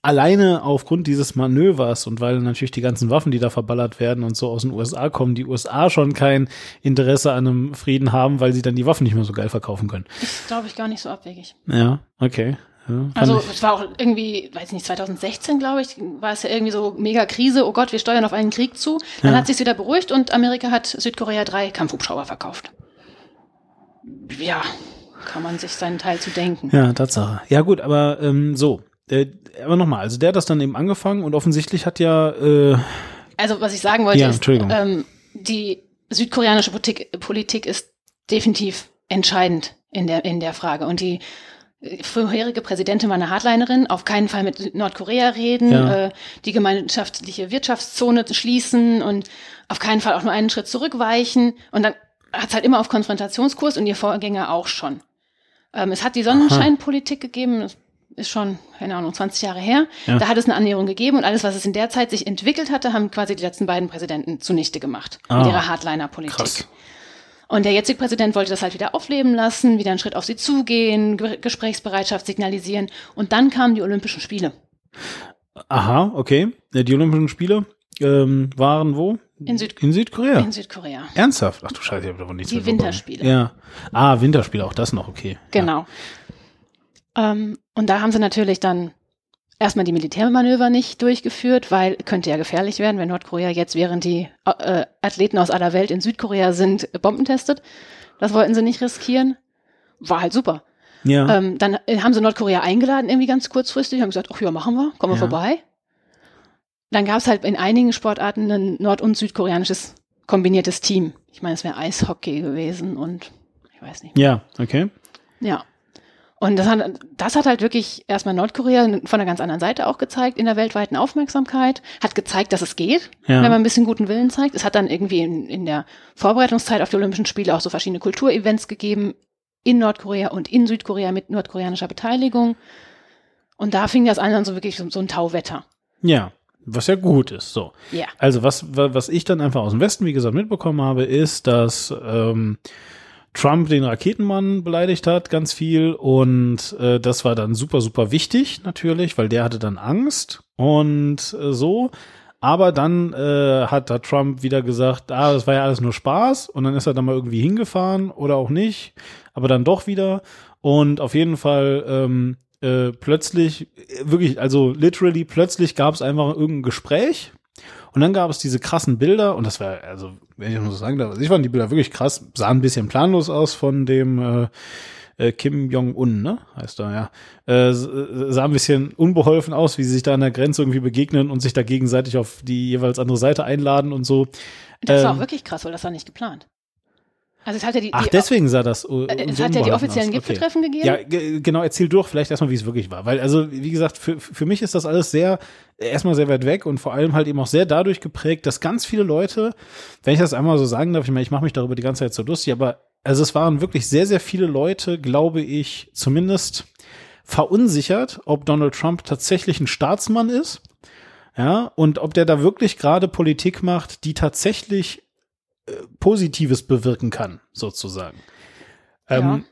alleine aufgrund dieses Manövers und weil natürlich die ganzen Waffen, die da verballert werden und so aus den USA kommen, die USA schon kein Interesse an einem Frieden haben, weil sie dann die Waffen nicht mehr so geil verkaufen können. Ist, glaube ich, gar nicht so abwegig. Ja, okay. Ja, also es war auch irgendwie, weiß nicht, 2016, glaube ich, war es ja irgendwie so mega Krise, oh Gott, wir steuern auf einen Krieg zu. Dann ja. hat sich wieder beruhigt und Amerika hat Südkorea drei Kampfhubschrauber verkauft. Ja, kann man sich seinen Teil zu denken. Ja, Tatsache. Ja gut, aber ähm, so, äh, aber nochmal, also der hat das dann eben angefangen und offensichtlich hat ja. Äh, also was ich sagen wollte ja, ist, ähm, die südkoreanische Politik, Politik ist definitiv entscheidend in der in der Frage und die äh, vorherige Präsidentin war eine Hardlinerin, auf keinen Fall mit Nordkorea reden, ja. äh, die gemeinschaftliche Wirtschaftszone schließen und auf keinen Fall auch nur einen Schritt zurückweichen. Und dann hat es halt immer auf Konfrontationskurs und ihr Vorgänger auch schon. Ähm, es hat die Sonnenscheinpolitik gegeben, ist schon, keine Ahnung, 20 Jahre her. Ja. Da hat es eine Annäherung gegeben und alles, was es in der Zeit sich entwickelt hatte, haben quasi die letzten beiden Präsidenten zunichte gemacht. Ah, mit ihrer Hardliner-Politik. Und der jetzige Präsident wollte das halt wieder aufleben lassen, wieder einen Schritt auf sie zugehen, Gesprächsbereitschaft signalisieren. Und dann kamen die Olympischen Spiele. Aha, okay. Die Olympischen Spiele ähm, waren wo? In, Süd in Südkorea. In Südkorea. Ernsthaft? Ach du Scheiße, ich habe davon nichts Die Winterspiele. Ja. Ah, Winterspiele, auch das noch, okay. Genau. Ja. Ähm, und da haben sie natürlich dann erstmal die Militärmanöver nicht durchgeführt, weil könnte ja gefährlich werden, wenn Nordkorea jetzt, während die äh, Athleten aus aller Welt in Südkorea sind, Bomben testet. Das wollten sie nicht riskieren. War halt super. Ja. Ähm, dann haben sie Nordkorea eingeladen, irgendwie ganz kurzfristig, haben gesagt, ach ja, machen wir, kommen wir ja. vorbei. Dann gab es halt in einigen Sportarten ein nord- und südkoreanisches kombiniertes Team. Ich meine, es wäre Eishockey gewesen und ich weiß nicht. Ja, okay. Ja. Und das hat, das hat halt wirklich erstmal Nordkorea von einer ganz anderen Seite auch gezeigt in der weltweiten Aufmerksamkeit, hat gezeigt, dass es geht, ja. wenn man ein bisschen guten Willen zeigt. Es hat dann irgendwie in, in der Vorbereitungszeit auf die Olympischen Spiele auch so verschiedene Kulturevents gegeben in Nordkorea und in Südkorea mit nordkoreanischer Beteiligung. Und da fing das an dann so wirklich so, so ein Tauwetter. Ja. Was ja gut ist, so. Ja. Also was, was ich dann einfach aus dem Westen, wie gesagt, mitbekommen habe, ist, dass ähm, Trump den Raketenmann beleidigt hat, ganz viel. Und äh, das war dann super, super wichtig, natürlich, weil der hatte dann Angst und äh, so. Aber dann äh, hat da Trump wieder gesagt, ah, das war ja alles nur Spaß. Und dann ist er dann mal irgendwie hingefahren oder auch nicht. Aber dann doch wieder. Und auf jeden Fall ähm, äh, plötzlich, wirklich, also literally plötzlich gab es einfach irgendein Gespräch und dann gab es diese krassen Bilder und das war, also, wenn ich nur so sagen darf, also ich fand die Bilder wirklich krass, sahen ein bisschen planlos aus von dem äh, äh, Kim Jong-un, ne? Heißt er, ja. Äh, sah ein bisschen unbeholfen aus, wie sie sich da an der Grenze irgendwie begegnen und sich da gegenseitig auf die jeweils andere Seite einladen und so. Das war ähm, auch wirklich krass, weil das war nicht geplant. Also es hat ja die, Ach, deswegen sah das. Uh, es so hat ja die offiziellen Gipfeltreffen okay. gegeben. Ja, genau, erzähl durch vielleicht erstmal, wie es wirklich war. Weil, also, wie gesagt, für, für mich ist das alles sehr, erstmal sehr weit weg und vor allem halt eben auch sehr dadurch geprägt, dass ganz viele Leute, wenn ich das einmal so sagen darf, ich meine, ich mache mich darüber die ganze Zeit so lustig, aber also es waren wirklich sehr, sehr viele Leute, glaube ich, zumindest verunsichert, ob Donald Trump tatsächlich ein Staatsmann ist. Ja, und ob der da wirklich gerade Politik macht, die tatsächlich äh, Positives bewirken kann, sozusagen. Ähm,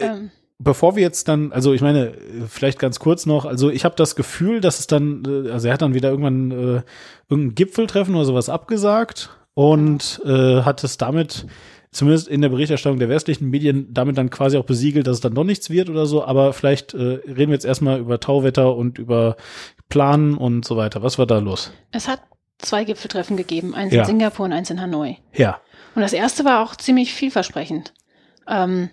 ja. ähm. Bevor wir jetzt dann, also ich meine, vielleicht ganz kurz noch, also ich habe das Gefühl, dass es dann, äh, also er hat dann wieder irgendwann äh, irgendein Gipfeltreffen oder sowas abgesagt und äh, hat es damit zumindest in der Berichterstattung der westlichen Medien damit dann quasi auch besiegelt, dass es dann doch nichts wird oder so. Aber vielleicht äh, reden wir jetzt erstmal über Tauwetter und über Planen und so weiter. Was war da los? Es hat zwei Gipfeltreffen gegeben, eins ja. in Singapur und eins in Hanoi. Ja. Und das erste war auch ziemlich vielversprechend. Ähm,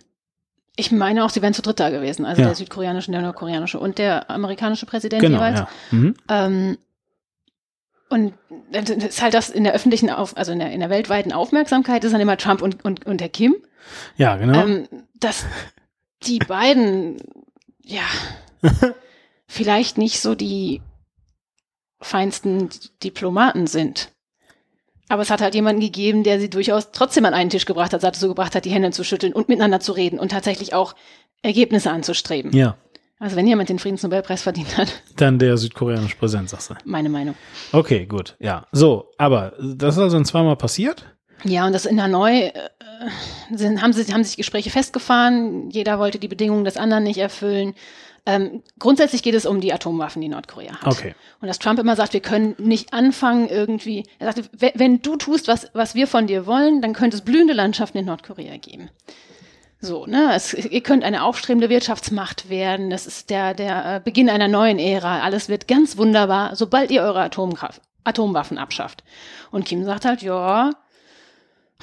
ich meine auch, sie wären zu dritt da gewesen, also ja. der südkoreanische, der nordkoreanische und der amerikanische Präsident genau, jeweils. Ja. Mhm. Ähm, und das ist halt das in der öffentlichen, Auf also in der, in der weltweiten Aufmerksamkeit ist dann immer Trump und, und, und der Kim. Ja, genau. Ähm, dass die beiden, ja, vielleicht nicht so die feinsten Diplomaten sind. Aber es hat halt jemanden gegeben, der sie durchaus trotzdem an einen Tisch gebracht hat, dazu gebracht hat, die Hände zu schütteln und miteinander zu reden und tatsächlich auch Ergebnisse anzustreben. Ja. Also wenn jemand den Friedensnobelpreis verdient hat. Dann der südkoreanische Präsident, sagst du. Meine Meinung. Okay, gut, ja. So, aber das ist also ein zweimal passiert? Ja, und das in Hanoi äh, sind, haben, sie, haben sich Gespräche festgefahren. Jeder wollte die Bedingungen des anderen nicht erfüllen. Ähm, grundsätzlich geht es um die Atomwaffen, die Nordkorea hat. Okay. Und dass Trump immer sagt, wir können nicht anfangen irgendwie. Er sagte, wenn du tust, was, was wir von dir wollen, dann könnte es blühende Landschaften in Nordkorea geben. So, ne, es, ihr könnt eine aufstrebende Wirtschaftsmacht werden. Das ist der, der äh, Beginn einer neuen Ära. Alles wird ganz wunderbar, sobald ihr eure Atomkraft, Atomwaffen abschafft. Und Kim sagt halt, ja,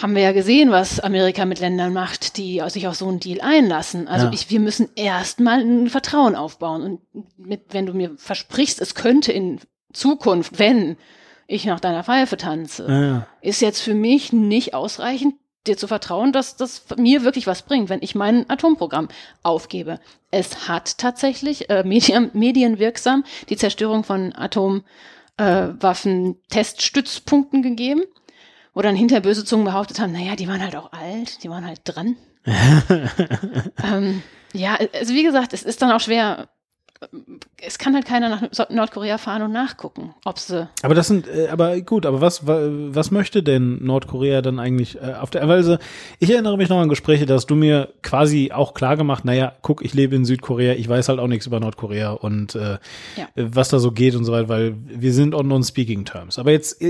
haben wir ja gesehen, was Amerika mit Ländern macht, die sich auf so einen Deal einlassen. Also ja. ich, wir müssen erstmal ein Vertrauen aufbauen. Und mit, wenn du mir versprichst, es könnte in Zukunft, wenn ich nach deiner Pfeife tanze, ja. ist jetzt für mich nicht ausreichend, dir zu vertrauen, dass das mir wirklich was bringt, wenn ich mein Atomprogramm aufgebe. Es hat tatsächlich äh, medien, medienwirksam die Zerstörung von Atomwaffen-Teststützpunkten äh, gegeben, wo dann hinter böse Zungen behauptet haben, naja, die waren halt auch alt, die waren halt dran. ähm, ja, also wie gesagt, es ist dann auch schwer, es kann halt keiner nach Nordkorea fahren und nachgucken, ob sie. Aber das sind, äh, aber gut, aber was, was möchte denn Nordkorea dann eigentlich äh, auf der Weise? Ich erinnere mich noch an Gespräche, dass du mir quasi auch klar gemacht, naja, guck, ich lebe in Südkorea, ich weiß halt auch nichts über Nordkorea und äh, ja. was da so geht und so weiter, weil wir sind on non-speaking terms. Aber jetzt,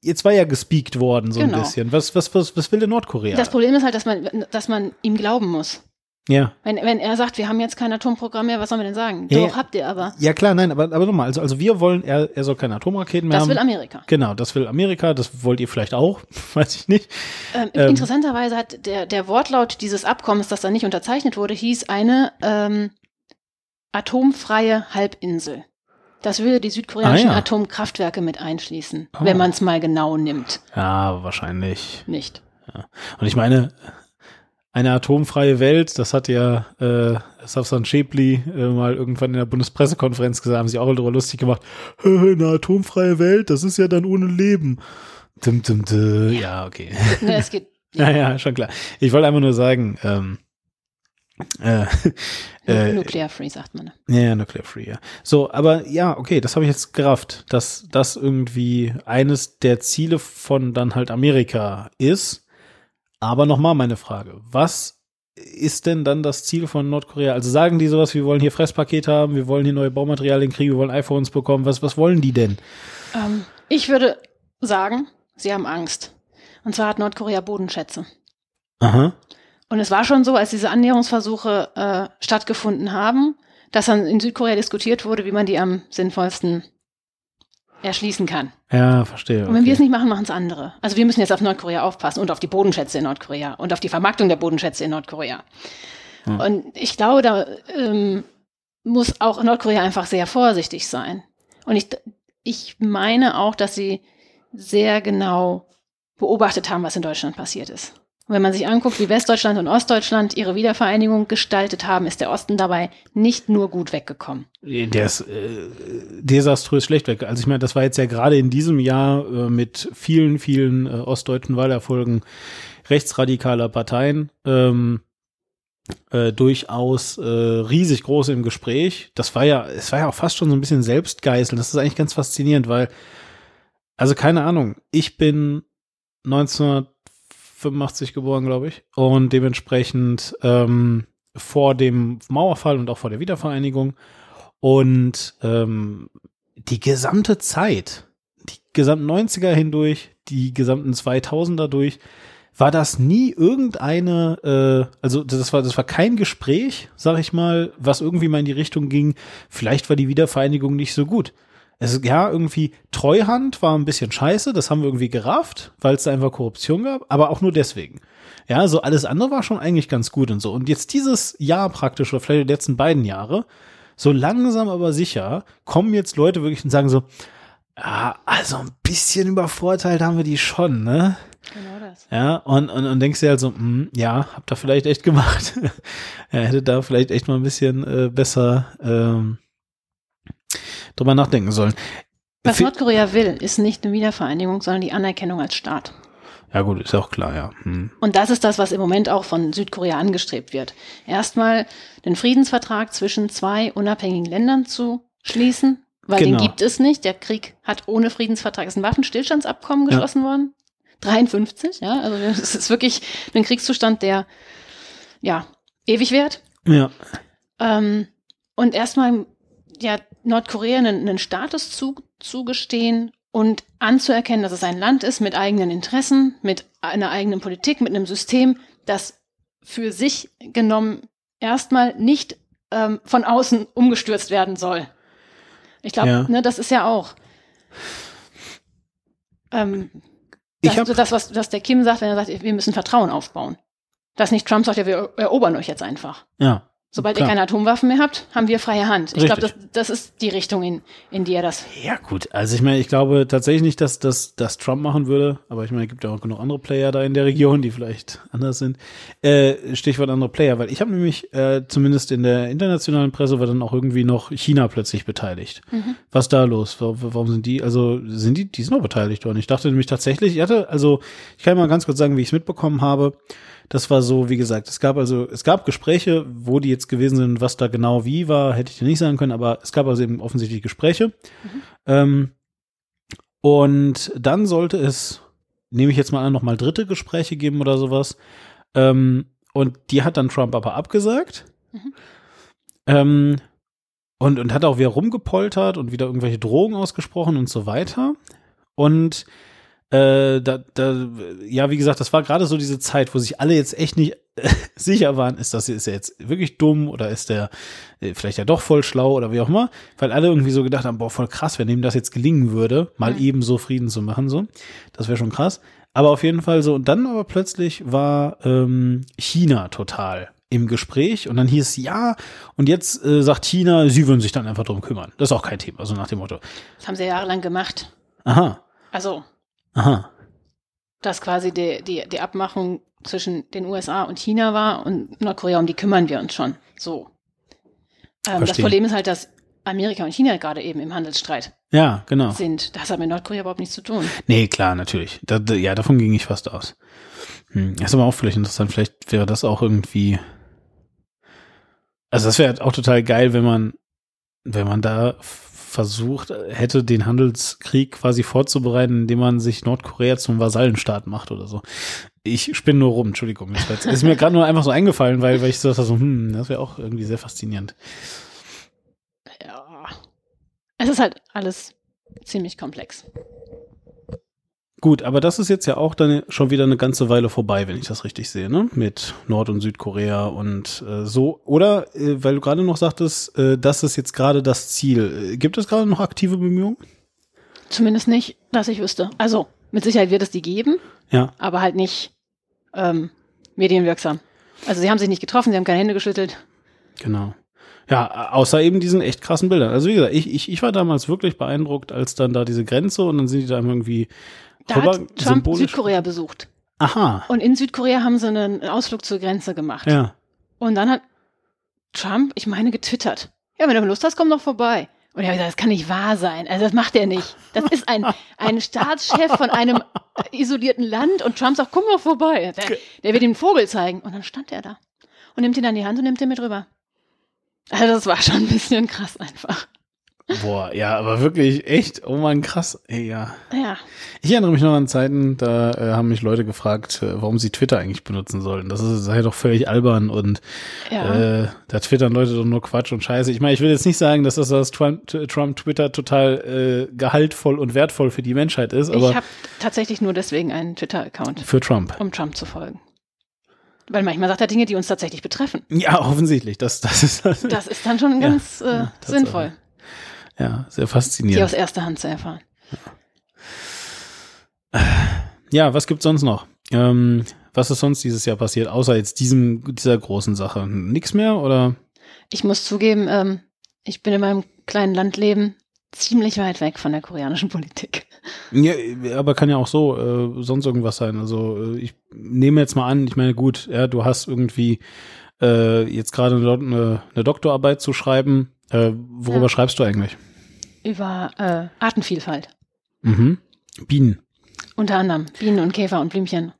jetzt war ja gespeakt worden so genau. ein bisschen. Was, was, was, was will denn Nordkorea? Das Problem ist halt, dass man, dass man ihm glauben muss. Ja. Wenn, wenn er sagt, wir haben jetzt kein Atomprogramm mehr, was sollen wir denn sagen? Ja, Doch, ja. habt ihr aber. Ja, klar, nein, aber, aber nochmal, also, also wir wollen, er, er soll keine Atomraketen mehr das haben. Das will Amerika. Genau, das will Amerika, das wollt ihr vielleicht auch, weiß ich nicht. Ähm, ähm, interessanterweise hat der, der Wortlaut dieses Abkommens, das dann nicht unterzeichnet wurde, hieß eine ähm, atomfreie Halbinsel. Das würde die südkoreanischen ah, ja. Atomkraftwerke mit einschließen, oh. wenn man es mal genau nimmt. Ja, wahrscheinlich. Nicht. Ja. Und ich meine, eine atomfreie Welt, das hat ja äh, Safsan Schäbli äh, mal irgendwann in der Bundespressekonferenz gesagt, haben sie auch darüber lustig gemacht, eine atomfreie Welt, das ist ja dann ohne Leben. Dum, dum, dum. Ja, okay. Ja, es geht. Ja. ja, ja, schon klar. Ich wollte einfach nur sagen, ähm, äh, äh, Nuclear Free sagt man. Ja, ja, Nuclear Free, ja. So, aber ja, okay, das habe ich jetzt gerafft, dass das irgendwie eines der Ziele von dann halt Amerika ist aber nochmal meine Frage. Was ist denn dann das Ziel von Nordkorea? Also sagen die sowas, wir wollen hier Fresspakete haben, wir wollen hier neue Baumaterialien kriegen, wir wollen iPhones bekommen. Was, was wollen die denn? Ähm, ich würde sagen, sie haben Angst. Und zwar hat Nordkorea Bodenschätze. Aha. Und es war schon so, als diese Annäherungsversuche äh, stattgefunden haben, dass dann in Südkorea diskutiert wurde, wie man die am sinnvollsten erschließen kann. Ja, verstehe. Und wenn wir es nicht machen, machen es andere. Also wir müssen jetzt auf Nordkorea aufpassen und auf die Bodenschätze in Nordkorea und auf die Vermarktung der Bodenschätze in Nordkorea. Hm. Und ich glaube, da ähm, muss auch Nordkorea einfach sehr vorsichtig sein. Und ich, ich meine auch, dass sie sehr genau beobachtet haben, was in Deutschland passiert ist. Und wenn man sich anguckt, wie Westdeutschland und Ostdeutschland ihre Wiedervereinigung gestaltet haben, ist der Osten dabei nicht nur gut weggekommen. Der ist äh, desaströs schlecht weg. Also ich meine, das war jetzt ja gerade in diesem Jahr äh, mit vielen, vielen äh, ostdeutschen Wahlerfolgen rechtsradikaler Parteien ähm, äh, durchaus äh, riesig groß im Gespräch. Das war ja, es war ja auch fast schon so ein bisschen Selbstgeißel. Das ist eigentlich ganz faszinierend, weil, also keine Ahnung, ich bin 1985 geboren, glaube ich, und dementsprechend ähm, vor dem Mauerfall und auch vor der Wiedervereinigung und ähm, die gesamte Zeit, die gesamten 90er hindurch, die gesamten 2000er durch, war das nie irgendeine, äh, also das war, das war kein Gespräch, sag ich mal, was irgendwie mal in die Richtung ging, vielleicht war die Wiedervereinigung nicht so gut. Es ist ja irgendwie Treuhand war ein bisschen scheiße, das haben wir irgendwie gerafft, weil es da einfach Korruption gab, aber auch nur deswegen. Ja, so alles andere war schon eigentlich ganz gut und so. Und jetzt dieses Jahr praktisch, oder vielleicht die letzten beiden Jahre, so langsam aber sicher, kommen jetzt Leute wirklich und sagen so, ja, also ein bisschen übervorteilt haben wir die schon, ne? Genau das. Ja, und, und, und denkst dir halt so, mh, hm, ja, habt ihr vielleicht echt gemacht. er hätte da vielleicht echt mal ein bisschen äh, besser ähm, drüber nachdenken sollen. Was Nordkorea will, ist nicht eine Wiedervereinigung, sondern die Anerkennung als Staat. Ja gut, ist auch klar, ja. Hm. Und das ist das, was im Moment auch von Südkorea angestrebt wird. Erstmal den Friedensvertrag zwischen zwei unabhängigen Ländern zu schließen, weil genau. den gibt es nicht. Der Krieg hat ohne Friedensvertrag, ist ein Waffenstillstandsabkommen geschlossen ja. worden. 53, ja, also es ist wirklich ein Kriegszustand, der ja ewig währt. Ja. Ähm, und erstmal ja Nordkorea einen, einen Status zu, zugestehen und anzuerkennen, dass es ein Land ist mit eigenen Interessen, mit einer eigenen Politik, mit einem System, das für sich genommen erstmal nicht ähm, von außen umgestürzt werden soll. Ich glaube, ja. ne, das ist ja auch ähm, das, also das, was, was der Kim sagt, wenn er sagt, wir müssen Vertrauen aufbauen. Dass nicht Trump sagt, ja, wir erobern euch jetzt einfach. Ja. Sobald Klar. ihr keine Atomwaffen mehr habt, haben wir freie Hand. Ich glaube, das, das ist die Richtung, in, in die er das. Ja, gut. Also ich meine, ich glaube tatsächlich nicht, dass das dass Trump machen würde, aber ich meine, es gibt ja auch genug andere Player da in der Region, die vielleicht anders sind. Äh, Stichwort andere Player, weil ich habe nämlich äh, zumindest in der internationalen Presse war dann auch irgendwie noch China plötzlich beteiligt. Mhm. Was da los? Warum sind die? Also sind die, die sind noch beteiligt worden. Ich dachte nämlich tatsächlich, ich hatte, also ich kann mal ganz kurz sagen, wie ich es mitbekommen habe. Das war so, wie gesagt, es gab also, es gab Gespräche, wo die jetzt gewesen sind, was da genau wie war, hätte ich dir nicht sagen können, aber es gab also eben offensichtlich Gespräche. Mhm. Ähm, und dann sollte es, nehme ich jetzt mal an, nochmal dritte Gespräche geben oder sowas. Ähm, und die hat dann Trump aber abgesagt. Mhm. Ähm, und, und hat auch wieder rumgepoltert und wieder irgendwelche Drohungen ausgesprochen und so weiter. Und äh, da, da, ja, wie gesagt, das war gerade so diese Zeit, wo sich alle jetzt echt nicht äh, sicher waren, ist das ist er jetzt wirklich dumm oder ist der äh, vielleicht ja doch voll schlau oder wie auch immer, weil alle irgendwie so gedacht haben, boah, voll krass, wenn ihm das jetzt gelingen würde, mal mhm. eben so Frieden zu machen, so, das wäre schon krass. Aber auf jeden Fall so, und dann aber plötzlich war ähm, China total im Gespräch und dann hieß es ja und jetzt äh, sagt China, sie würden sich dann einfach drum kümmern. Das ist auch kein Thema, so nach dem Motto. Das haben sie jahrelang gemacht. Aha. Also Aha. Dass quasi die, die, die Abmachung zwischen den USA und China war und Nordkorea, um die kümmern wir uns schon. So. Ähm, das Problem ist halt, dass Amerika und China gerade eben im Handelsstreit ja, genau. sind. Das hat mit Nordkorea überhaupt nichts zu tun. Nee, klar, natürlich. Da, ja, davon ging ich fast aus. Hm. ist aber auch vielleicht interessant. Vielleicht wäre das auch irgendwie. Also, das wäre auch total geil, wenn man, wenn man da versucht hätte, den Handelskrieg quasi vorzubereiten, indem man sich Nordkorea zum Vasallenstaat macht oder so. Ich spinne nur rum, Entschuldigung. Das ist mir gerade nur einfach so eingefallen, weil, weil ich so dachte, so, hm, das wäre auch irgendwie sehr faszinierend. Ja. Es ist halt alles ziemlich komplex. Gut, aber das ist jetzt ja auch dann schon wieder eine ganze Weile vorbei, wenn ich das richtig sehe, ne? Mit Nord- und Südkorea und äh, so. Oder, äh, weil du gerade noch sagtest, äh, das ist jetzt gerade das Ziel. Gibt es gerade noch aktive Bemühungen? Zumindest nicht, dass ich wüsste. Also, mit Sicherheit wird es die geben, Ja. aber halt nicht ähm, medienwirksam. Also sie haben sich nicht getroffen, sie haben keine Hände geschüttelt. Genau. Ja, außer eben diesen echt krassen Bildern. Also wie gesagt, ich, ich, ich war damals wirklich beeindruckt, als dann da diese Grenze und dann sind die da irgendwie Da rüber hat Trump symbolisch. Südkorea besucht. Aha. Und in Südkorea haben sie einen Ausflug zur Grenze gemacht. Ja. Und dann hat Trump, ich meine, getwittert. Ja, wenn du Lust hast, komm doch vorbei. Und er hat gesagt, das kann nicht wahr sein. Also das macht er nicht. Das ist ein, ein Staatschef von einem isolierten Land und Trump sagt, komm doch vorbei. Der, der wird ihm einen Vogel zeigen. Und dann stand er da und nimmt ihn an die Hand und nimmt ihn mit rüber. Also das war schon ein bisschen krass einfach. Boah, ja, aber wirklich echt, oh man, krass. Ey, ja. Ja, Ich erinnere mich noch an Zeiten, da äh, haben mich Leute gefragt, äh, warum sie Twitter eigentlich benutzen sollen. Das ist, sei doch völlig albern und ja. äh, da twittern Leute doch nur Quatsch und Scheiße. Ich meine, ich will jetzt nicht sagen, dass das, das Trump, Trump Twitter total äh, gehaltvoll und wertvoll für die Menschheit ist, ich aber habe tatsächlich nur deswegen einen Twitter-Account, für Trump. um Trump zu folgen. Weil manchmal sagt er Dinge, die uns tatsächlich betreffen. Ja, offensichtlich. Das, das ist Das ist dann schon ganz äh, ja, Tatsache. sinnvoll, ja sehr die faszinierend. aus erster Hand zu erfahren. Ja, was gibt's sonst noch? Ähm, was ist sonst dieses Jahr passiert, außer jetzt diesem, dieser großen Sache? Nix mehr oder? Ich muss zugeben, ähm, ich bin in meinem kleinen Landleben ziemlich weit weg von der koreanischen Politik. Ja, aber kann ja auch so äh, sonst irgendwas sein. Also äh, ich nehme jetzt mal an, ich meine, gut, ja, du hast irgendwie äh, jetzt gerade eine, eine Doktorarbeit zu schreiben. Äh, worüber Ja. schreibst du eigentlich? Über äh, Artenvielfalt. Mhm. Bienen. Unter anderem Bienen und Käfer und Blümchen.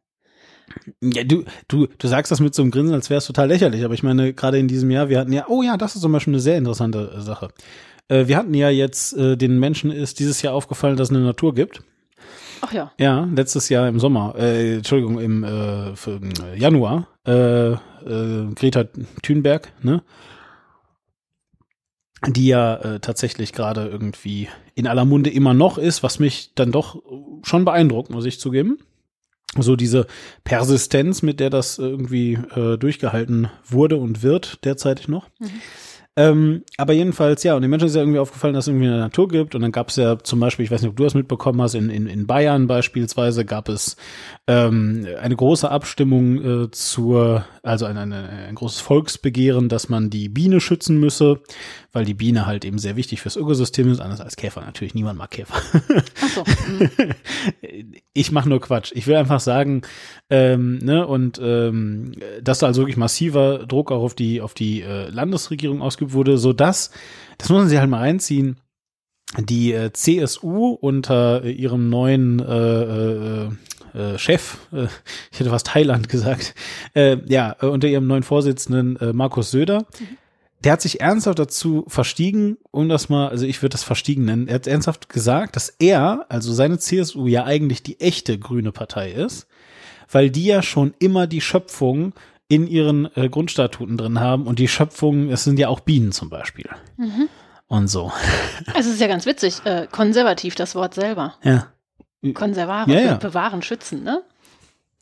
Ja, du, du, du sagst das mit so einem Grinsen, als wäre es total lächerlich, aber ich meine, gerade in diesem Jahr, wir hatten ja, oh ja, das ist zum Beispiel eine sehr interessante äh, Sache. Äh, wir hatten ja jetzt, äh, den Menschen ist dieses Jahr aufgefallen, dass es eine Natur gibt. Ach ja. Ja, letztes Jahr im Sommer, äh, Entschuldigung, im äh, äh, Januar, äh, äh, Greta Thunberg, ne? Die ja äh, tatsächlich gerade irgendwie in aller Munde immer noch ist, was mich dann doch schon beeindruckt, muss ich zugeben. So diese Persistenz, mit der das irgendwie äh, durchgehalten wurde und wird derzeitig noch. Ähm, aber jedenfalls, ja, und den Menschen ist ja irgendwie aufgefallen, dass es irgendwie eine Natur gibt. Und dann gab es ja zum Beispiel, ich weiß nicht, ob du das mitbekommen hast, in, in, in Bayern beispielsweise gab es ähm, eine große Abstimmung äh, zur, also ein, ein, ein großes Volksbegehren, dass man die Biene schützen müsse, weil die Biene halt eben sehr wichtig fürs Ökosystem ist, anders als Käfer natürlich. Niemand mag Käfer. Ach so. mhm. ich mache nur Quatsch. Ich will einfach sagen, ähm, ne, und ähm, dass da also wirklich massiver Druck auch auf die, auf die äh, Landesregierung ausgeübt wurde, so dass, das muss man sich halt mal reinziehen, die äh, CSU unter äh, ihrem neuen äh, äh, äh, Chef, äh, ich hätte fast Thailand gesagt, äh, ja, äh, unter ihrem neuen Vorsitzenden äh, Markus Söder, der hat sich ernsthaft dazu verstiegen, um das mal, also ich würde das verstiegen nennen, er hat ernsthaft gesagt, dass er, also seine CSU ja eigentlich die echte grüne Partei ist, weil die ja schon immer die Schöpfung in ihren äh, Grundstatuten drin haben und die Schöpfung, es sind ja auch Bienen zum Beispiel. Und so. Also es ist ja ganz witzig. Äh, konservativ, das Wort selber. Ja. Konservaren, Ja, ja. bewahren, schützen, ne?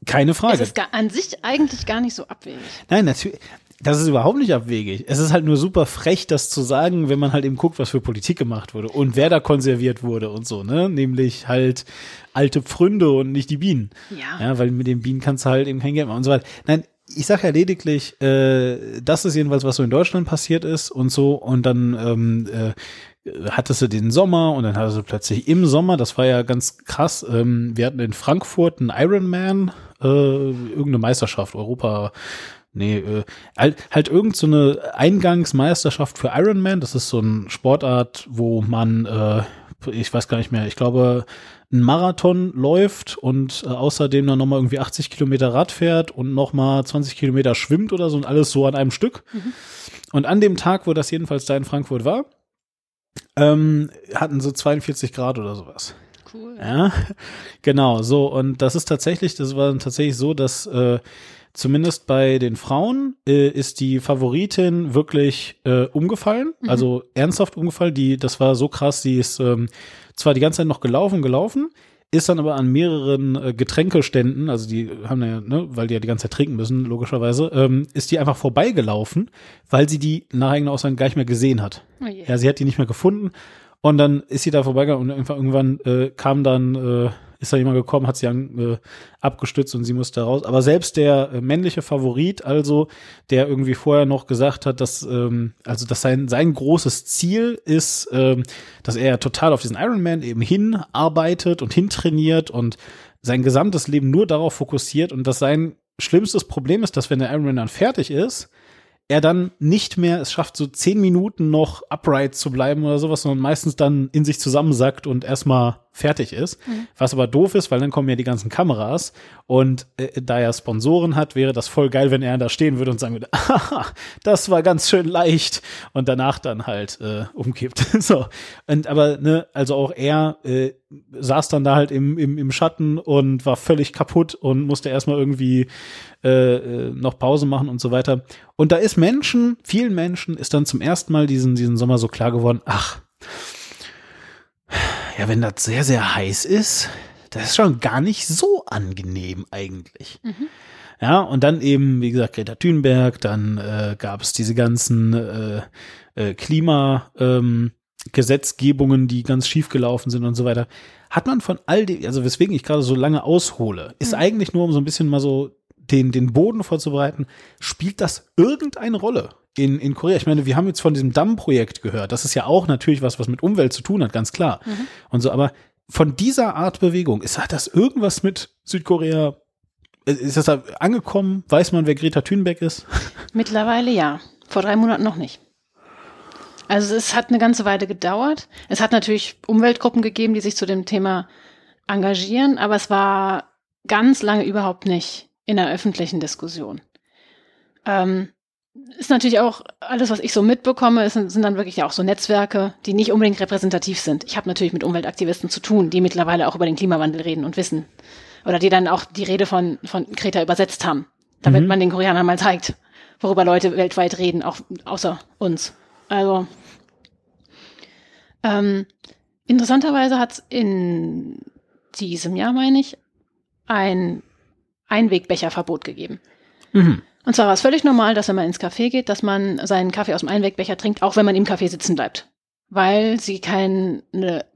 Keine Es Frage. ist gar, an sich eigentlich gar nicht so abwegig. Nein, natürlich. Das ist überhaupt nicht abwegig. Es ist halt nur super frech, das zu sagen, wenn man halt eben guckt, was für Politik gemacht wurde und wer da konserviert wurde und so, ne? Nämlich halt alte Pfründe und nicht die Bienen. Ja. Ja, weil mit den Bienen kannst du halt eben kein Geld machen und so weiter. Nein, ich sage ja lediglich, äh, das ist jedenfalls, was so in Deutschland passiert ist und so. Und dann ähm, äh, hattest du den Sommer und dann hattest du plötzlich im Sommer, das war ja ganz krass, ähm, wir hatten in Frankfurt einen Ironman, äh, irgendeine Meisterschaft, Europa, nee, äh, halt, halt irgend so eine Eingangsmeisterschaft für Ironman. Das ist so eine Sportart, wo man, äh, ich weiß gar nicht mehr, ich glaube, ein Marathon läuft und äh, außerdem dann nochmal irgendwie 80 Kilometer Rad fährt und nochmal 20 Kilometer schwimmt oder so und alles so an einem Stück. Und an dem Tag, wo das jedenfalls da in Frankfurt war, ähm, hatten so 42 Grad oder sowas. Cool. Ja, genau, so. Und das ist tatsächlich, das war tatsächlich so, dass äh, zumindest bei den Frauen äh, ist die Favoritin wirklich äh, umgefallen, also ernsthaft umgefallen. Die, das war so krass, die ist ähm, zwar die ganze Zeit noch gelaufen, gelaufen, ist dann aber an mehreren äh, Getränkeständen, also die haben ja, ne, weil die ja die ganze Zeit trinken müssen, logischerweise, ähm, ist die einfach vorbeigelaufen, weil sie die nach eigener Aussage gar nicht mehr gesehen hat. Oh ja, sie hat die nicht mehr gefunden und dann ist sie da vorbeigegangen und irgendwann äh, kam dann äh, ist da jemand gekommen, hat sie an, äh, abgestützt und sie musste raus. Aber selbst der äh, männliche Favorit, also der irgendwie vorher noch gesagt hat, dass ähm, also dass sein sein großes Ziel ist, ähm, dass er total auf diesen Ironman eben hinarbeitet und hintrainiert und sein gesamtes Leben nur darauf fokussiert und dass sein schlimmstes Problem ist, dass wenn der Ironman dann fertig ist, er dann nicht mehr es schafft, so zehn Minuten noch upright zu bleiben oder sowas, sondern meistens dann in sich zusammensackt und erstmal fertig ist. Mhm. Was aber doof ist, weil dann kommen ja die ganzen Kameras und äh, da er Sponsoren hat, wäre das voll geil, wenn er da stehen würde und sagen würde, Aha, das war ganz schön leicht und danach dann halt äh, umkippt. so. Und aber, ne, also auch er äh, saß dann da halt im, im, im Schatten und war völlig kaputt und musste erstmal irgendwie äh, äh, noch Pause machen und so weiter. Und da ist Menschen, vielen Menschen ist dann zum ersten Mal diesen, diesen Sommer so klar geworden, ach, ja, wenn das sehr, sehr heiß ist, das ist schon gar nicht so angenehm eigentlich. Mhm. Ja, und dann eben, wie gesagt, Greta Thunberg, dann äh, gab es diese ganzen äh, äh, Klimagesetzgebungen, ähm, die ganz schief gelaufen sind und so weiter. Hat man von all dem, also weswegen ich gerade so lange aushole, ist mhm. eigentlich nur, um so ein bisschen mal so den, den Boden vorzubereiten, spielt das irgendeine Rolle? in, in Korea. Ich meine, wir haben jetzt von diesem Dammprojekt gehört. Das ist ja auch natürlich was, was mit Umwelt zu tun hat, ganz klar. Mhm. Und so, aber von dieser Art Bewegung, ist, hat das irgendwas mit Südkorea ist das angekommen? Weiß man, wer Greta Thunberg ist? Mittlerweile ja. Vor drei Monaten noch nicht. Also es hat eine ganze Weile gedauert. Es hat natürlich Umweltgruppen gegeben, die sich zu dem Thema engagieren, aber es war ganz lange überhaupt nicht in der öffentlichen Diskussion. Ähm, ist natürlich auch alles, was ich so mitbekomme, sind, sind dann wirklich auch so Netzwerke, die nicht unbedingt repräsentativ sind. Ich habe natürlich mit Umweltaktivisten zu tun, die mittlerweile auch über den Klimawandel reden und wissen. Oder die dann auch die Rede von, von Greta übersetzt haben, damit mhm. man den Koreanern mal zeigt, worüber Leute weltweit reden, auch außer uns. Also ähm, interessanterweise hat es in diesem Jahr, meine ich, ein Einwegbecherverbot gegeben. Mhm. Und zwar war es völlig normal, dass wenn man ins Café geht, dass man seinen Kaffee aus dem Einwegbecher trinkt, auch wenn man im Café sitzen bleibt. Weil sie kein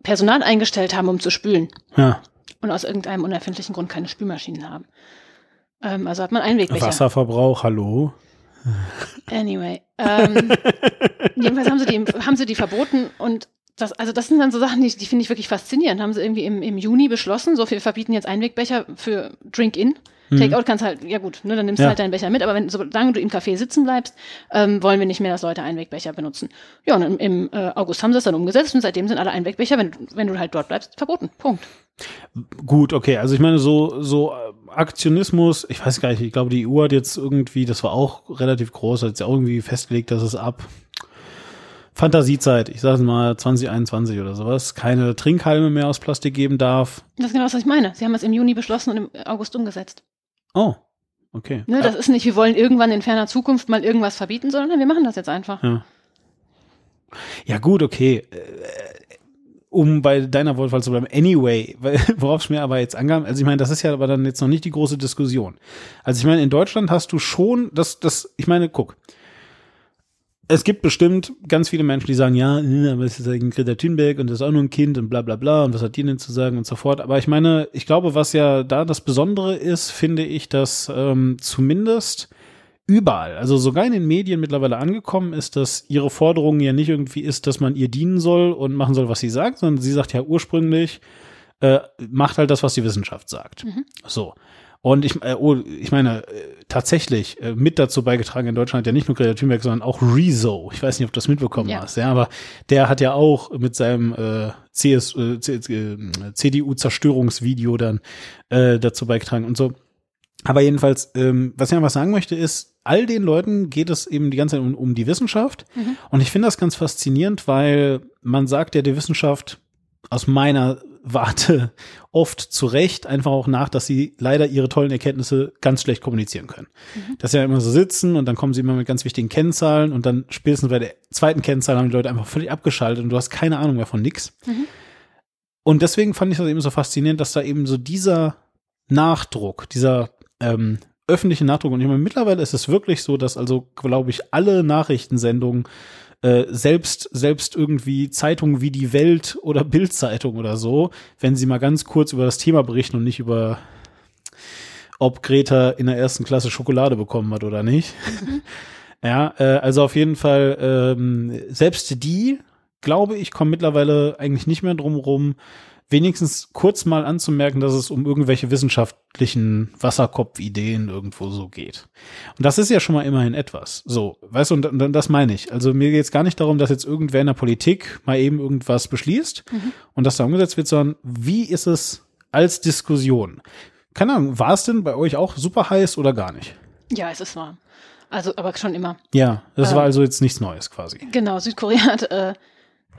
Personal eingestellt haben, um zu spülen. Ja. Und aus irgendeinem unerfindlichen Grund keine Spülmaschinen haben. Ähm, also hat man Einwegbecher. Wasserverbrauch, hallo? Anyway. Ähm, jedenfalls haben sie, die, haben sie die verboten und das, also das sind dann so Sachen, die, die finde ich wirklich faszinierend. Haben sie irgendwie im, im Juni beschlossen, so viel verbieten jetzt Einwegbecher für Drink-In. Mhm. Takeout kannst halt, ja gut, ne, dann nimmst du halt deinen Becher mit, aber wenn, solange du im Café sitzen bleibst, ähm, wollen wir nicht mehr, dass Leute Einwegbecher benutzen. Ja, und im, im äh, August haben sie es dann umgesetzt und seitdem sind alle Einwegbecher, wenn, wenn du halt dort bleibst, verboten. Punkt. Gut, okay. Also ich meine, so, so äh, Aktionismus, ich weiß gar nicht, ich glaube, die EU hat jetzt irgendwie, das war auch relativ groß, hat jetzt auch irgendwie festgelegt, dass es ab Fantasiezeit, ich sage mal 2021 oder sowas, keine Trinkhalme mehr aus Plastik geben darf. Das ist genau das, was ich meine. Sie haben es im Juni beschlossen und im August umgesetzt. Oh, okay. Ne, das ist nicht, wir wollen irgendwann in ferner Zukunft mal irgendwas verbieten, sondern wir machen das jetzt einfach. Ja, ja gut, okay. Äh, um bei deiner Wortwahl zu bleiben, anyway, worauf es mir aber jetzt angab, also ich meine, das ist ja aber dann jetzt noch nicht die große Diskussion. Also ich meine, in Deutschland hast du schon, das, das, ich meine, guck, es gibt bestimmt ganz viele Menschen, die sagen, ja, aber es ist ja Greta Thunberg und das ist auch nur ein Kind und bla bla bla und was hat die denn zu sagen und so fort. Aber ich meine, ich glaube, was ja da das Besondere ist, finde ich, dass ähm, zumindest überall, also sogar in den Medien mittlerweile angekommen ist, dass ihre Forderung ja nicht irgendwie ist, dass man ihr dienen soll und machen soll, was sie sagt, sondern sie sagt ja ursprünglich, äh, macht halt das, was die Wissenschaft sagt. Mhm. So. Und ich, äh, oh, ich meine, äh, tatsächlich äh, mit dazu beigetragen in Deutschland ja nicht nur Greta Thunberg, sondern auch Rezo. Ich weiß nicht, ob du das mitbekommen ja. hast, ja, aber der hat ja auch mit seinem äh, CS, äh, CDU-Zerstörungsvideo dann äh, dazu beigetragen und so. Aber jedenfalls, ähm, was ich einfach sagen möchte, ist, all den Leuten geht es eben die ganze Zeit um, um die Wissenschaft. Mhm. Und ich finde das ganz faszinierend, weil man sagt ja der Wissenschaft aus meiner Warte oft zu Recht einfach auch nach, dass sie leider ihre tollen Erkenntnisse ganz schlecht kommunizieren können. Mhm. Dass sie ja immer so sitzen und dann kommen sie immer mit ganz wichtigen Kennzahlen und dann spätestens bei der zweiten Kennzahl haben die Leute einfach völlig abgeschaltet und du hast keine Ahnung mehr von nix. Mhm. Und deswegen fand ich das eben so faszinierend, dass da eben so dieser Nachdruck, dieser ähm, öffentliche Nachdruck, und ich meine, mittlerweile ist es wirklich so, dass also, glaube ich, alle Nachrichtensendungen äh, selbst, selbst irgendwie Zeitungen wie die Welt oder Bildzeitung oder so, wenn sie mal ganz kurz über das Thema berichten und nicht über ob Greta in der ersten Klasse Schokolade bekommen hat oder nicht. Mhm. Ja, äh, also auf jeden Fall, ähm, selbst die, glaube ich, kommen mittlerweile eigentlich nicht mehr drum rum, wenigstens kurz mal anzumerken, dass es um irgendwelche wissenschaftlichen Wasserkopfideen irgendwo so geht. Und das ist ja schon mal immerhin etwas. So, weißt du, und, und das meine ich. Also mir geht es gar nicht darum, dass jetzt irgendwer in der Politik mal eben irgendwas beschließt mhm. und das da umgesetzt wird, sondern wie ist es als Diskussion? Keine Ahnung, war es denn bei euch auch super heiß oder gar nicht? Ja, es ist warm. Also, aber schon immer. Ja, das ähm, war also jetzt nichts Neues quasi. Genau, Südkorea hat äh,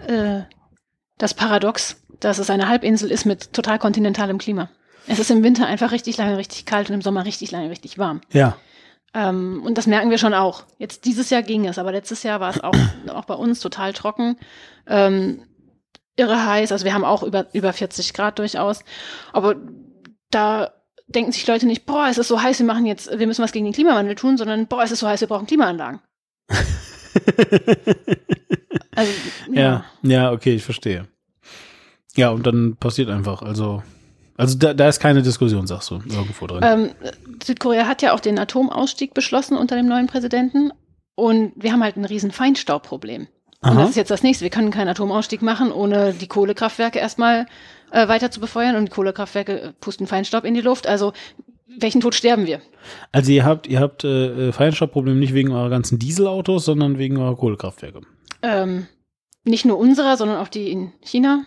äh, das Paradox, dass es eine Halbinsel ist mit total kontinentalem Klima. Es ist im Winter einfach richtig lange richtig kalt und im Sommer richtig lange richtig warm. Ja. Ähm, und das merken wir schon auch. Jetzt dieses Jahr ging es, aber letztes Jahr war es auch, auch bei uns total trocken. Ähm, irre heiß, also wir haben auch über, über 40 Grad durchaus. Aber da denken sich Leute nicht, boah, es ist so heiß, wir machen jetzt, wir müssen was gegen den Klimawandel tun, sondern boah, es ist so heiß, wir brauchen Klimaanlagen. also, ja. ja, ja, okay, ich verstehe. Ja, und dann passiert einfach, also, also da, da ist keine Diskussion, sagst du, irgendwo drin. Ähm, Südkorea hat ja auch den Atomausstieg beschlossen unter dem neuen Präsidenten und wir haben halt ein riesen Feinstaubproblem. Aha. Und das ist jetzt das nächste. Wir können keinen Atomausstieg machen, ohne die Kohlekraftwerke erstmal äh, weiter zu befeuern und die Kohlekraftwerke pusten Feinstaub in die Luft. Also welchen Tod sterben wir? Also ihr habt, ihr habt äh, Feinstaubprobleme nicht wegen eurer ganzen Dieselautos, sondern wegen eurer Kohlekraftwerke. Ähm, nicht nur unserer, sondern auch die in China.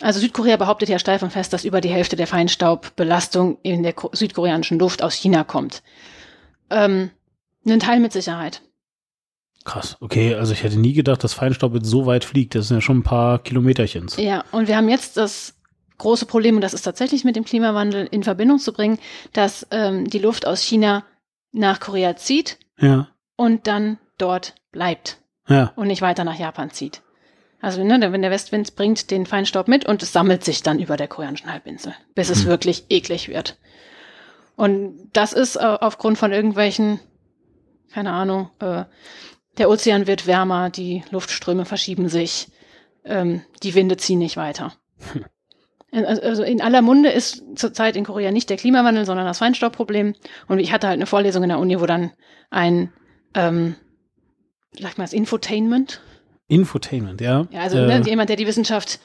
Also Südkorea behauptet ja steif und fest, dass über die Hälfte der Feinstaubbelastung in der südkoreanischen Luft aus China kommt. Ähm, ein Teil mit Sicherheit. Krass, okay, also ich hätte nie gedacht, dass Feinstaub jetzt so weit fliegt. Das sind ja schon ein paar Kilometerchens. Ja, und wir haben jetzt das große Problem, und das ist tatsächlich mit dem Klimawandel in Verbindung zu bringen, dass ähm, die Luft aus China nach Korea zieht ja. und dann dort bleibt ja. und nicht weiter nach Japan zieht. Also ne, wenn der Westwind bringt den Feinstaub mit und es sammelt sich dann über der koreanischen Halbinsel, bis es hm. wirklich eklig wird. Und das ist äh, aufgrund von irgendwelchen, keine Ahnung, äh, der Ozean wird wärmer, die Luftströme verschieben sich, ähm, die Winde ziehen nicht weiter. Hm. Also, also in aller Munde ist zurzeit in Korea nicht der Klimawandel, sondern das Feinstaubproblem. Und ich hatte halt eine Vorlesung in der Uni, wo dann ein, ähm, sag mal, das Infotainment. Infotainment, ja. Ja, also ne, äh, jemand, der die Wissenschaft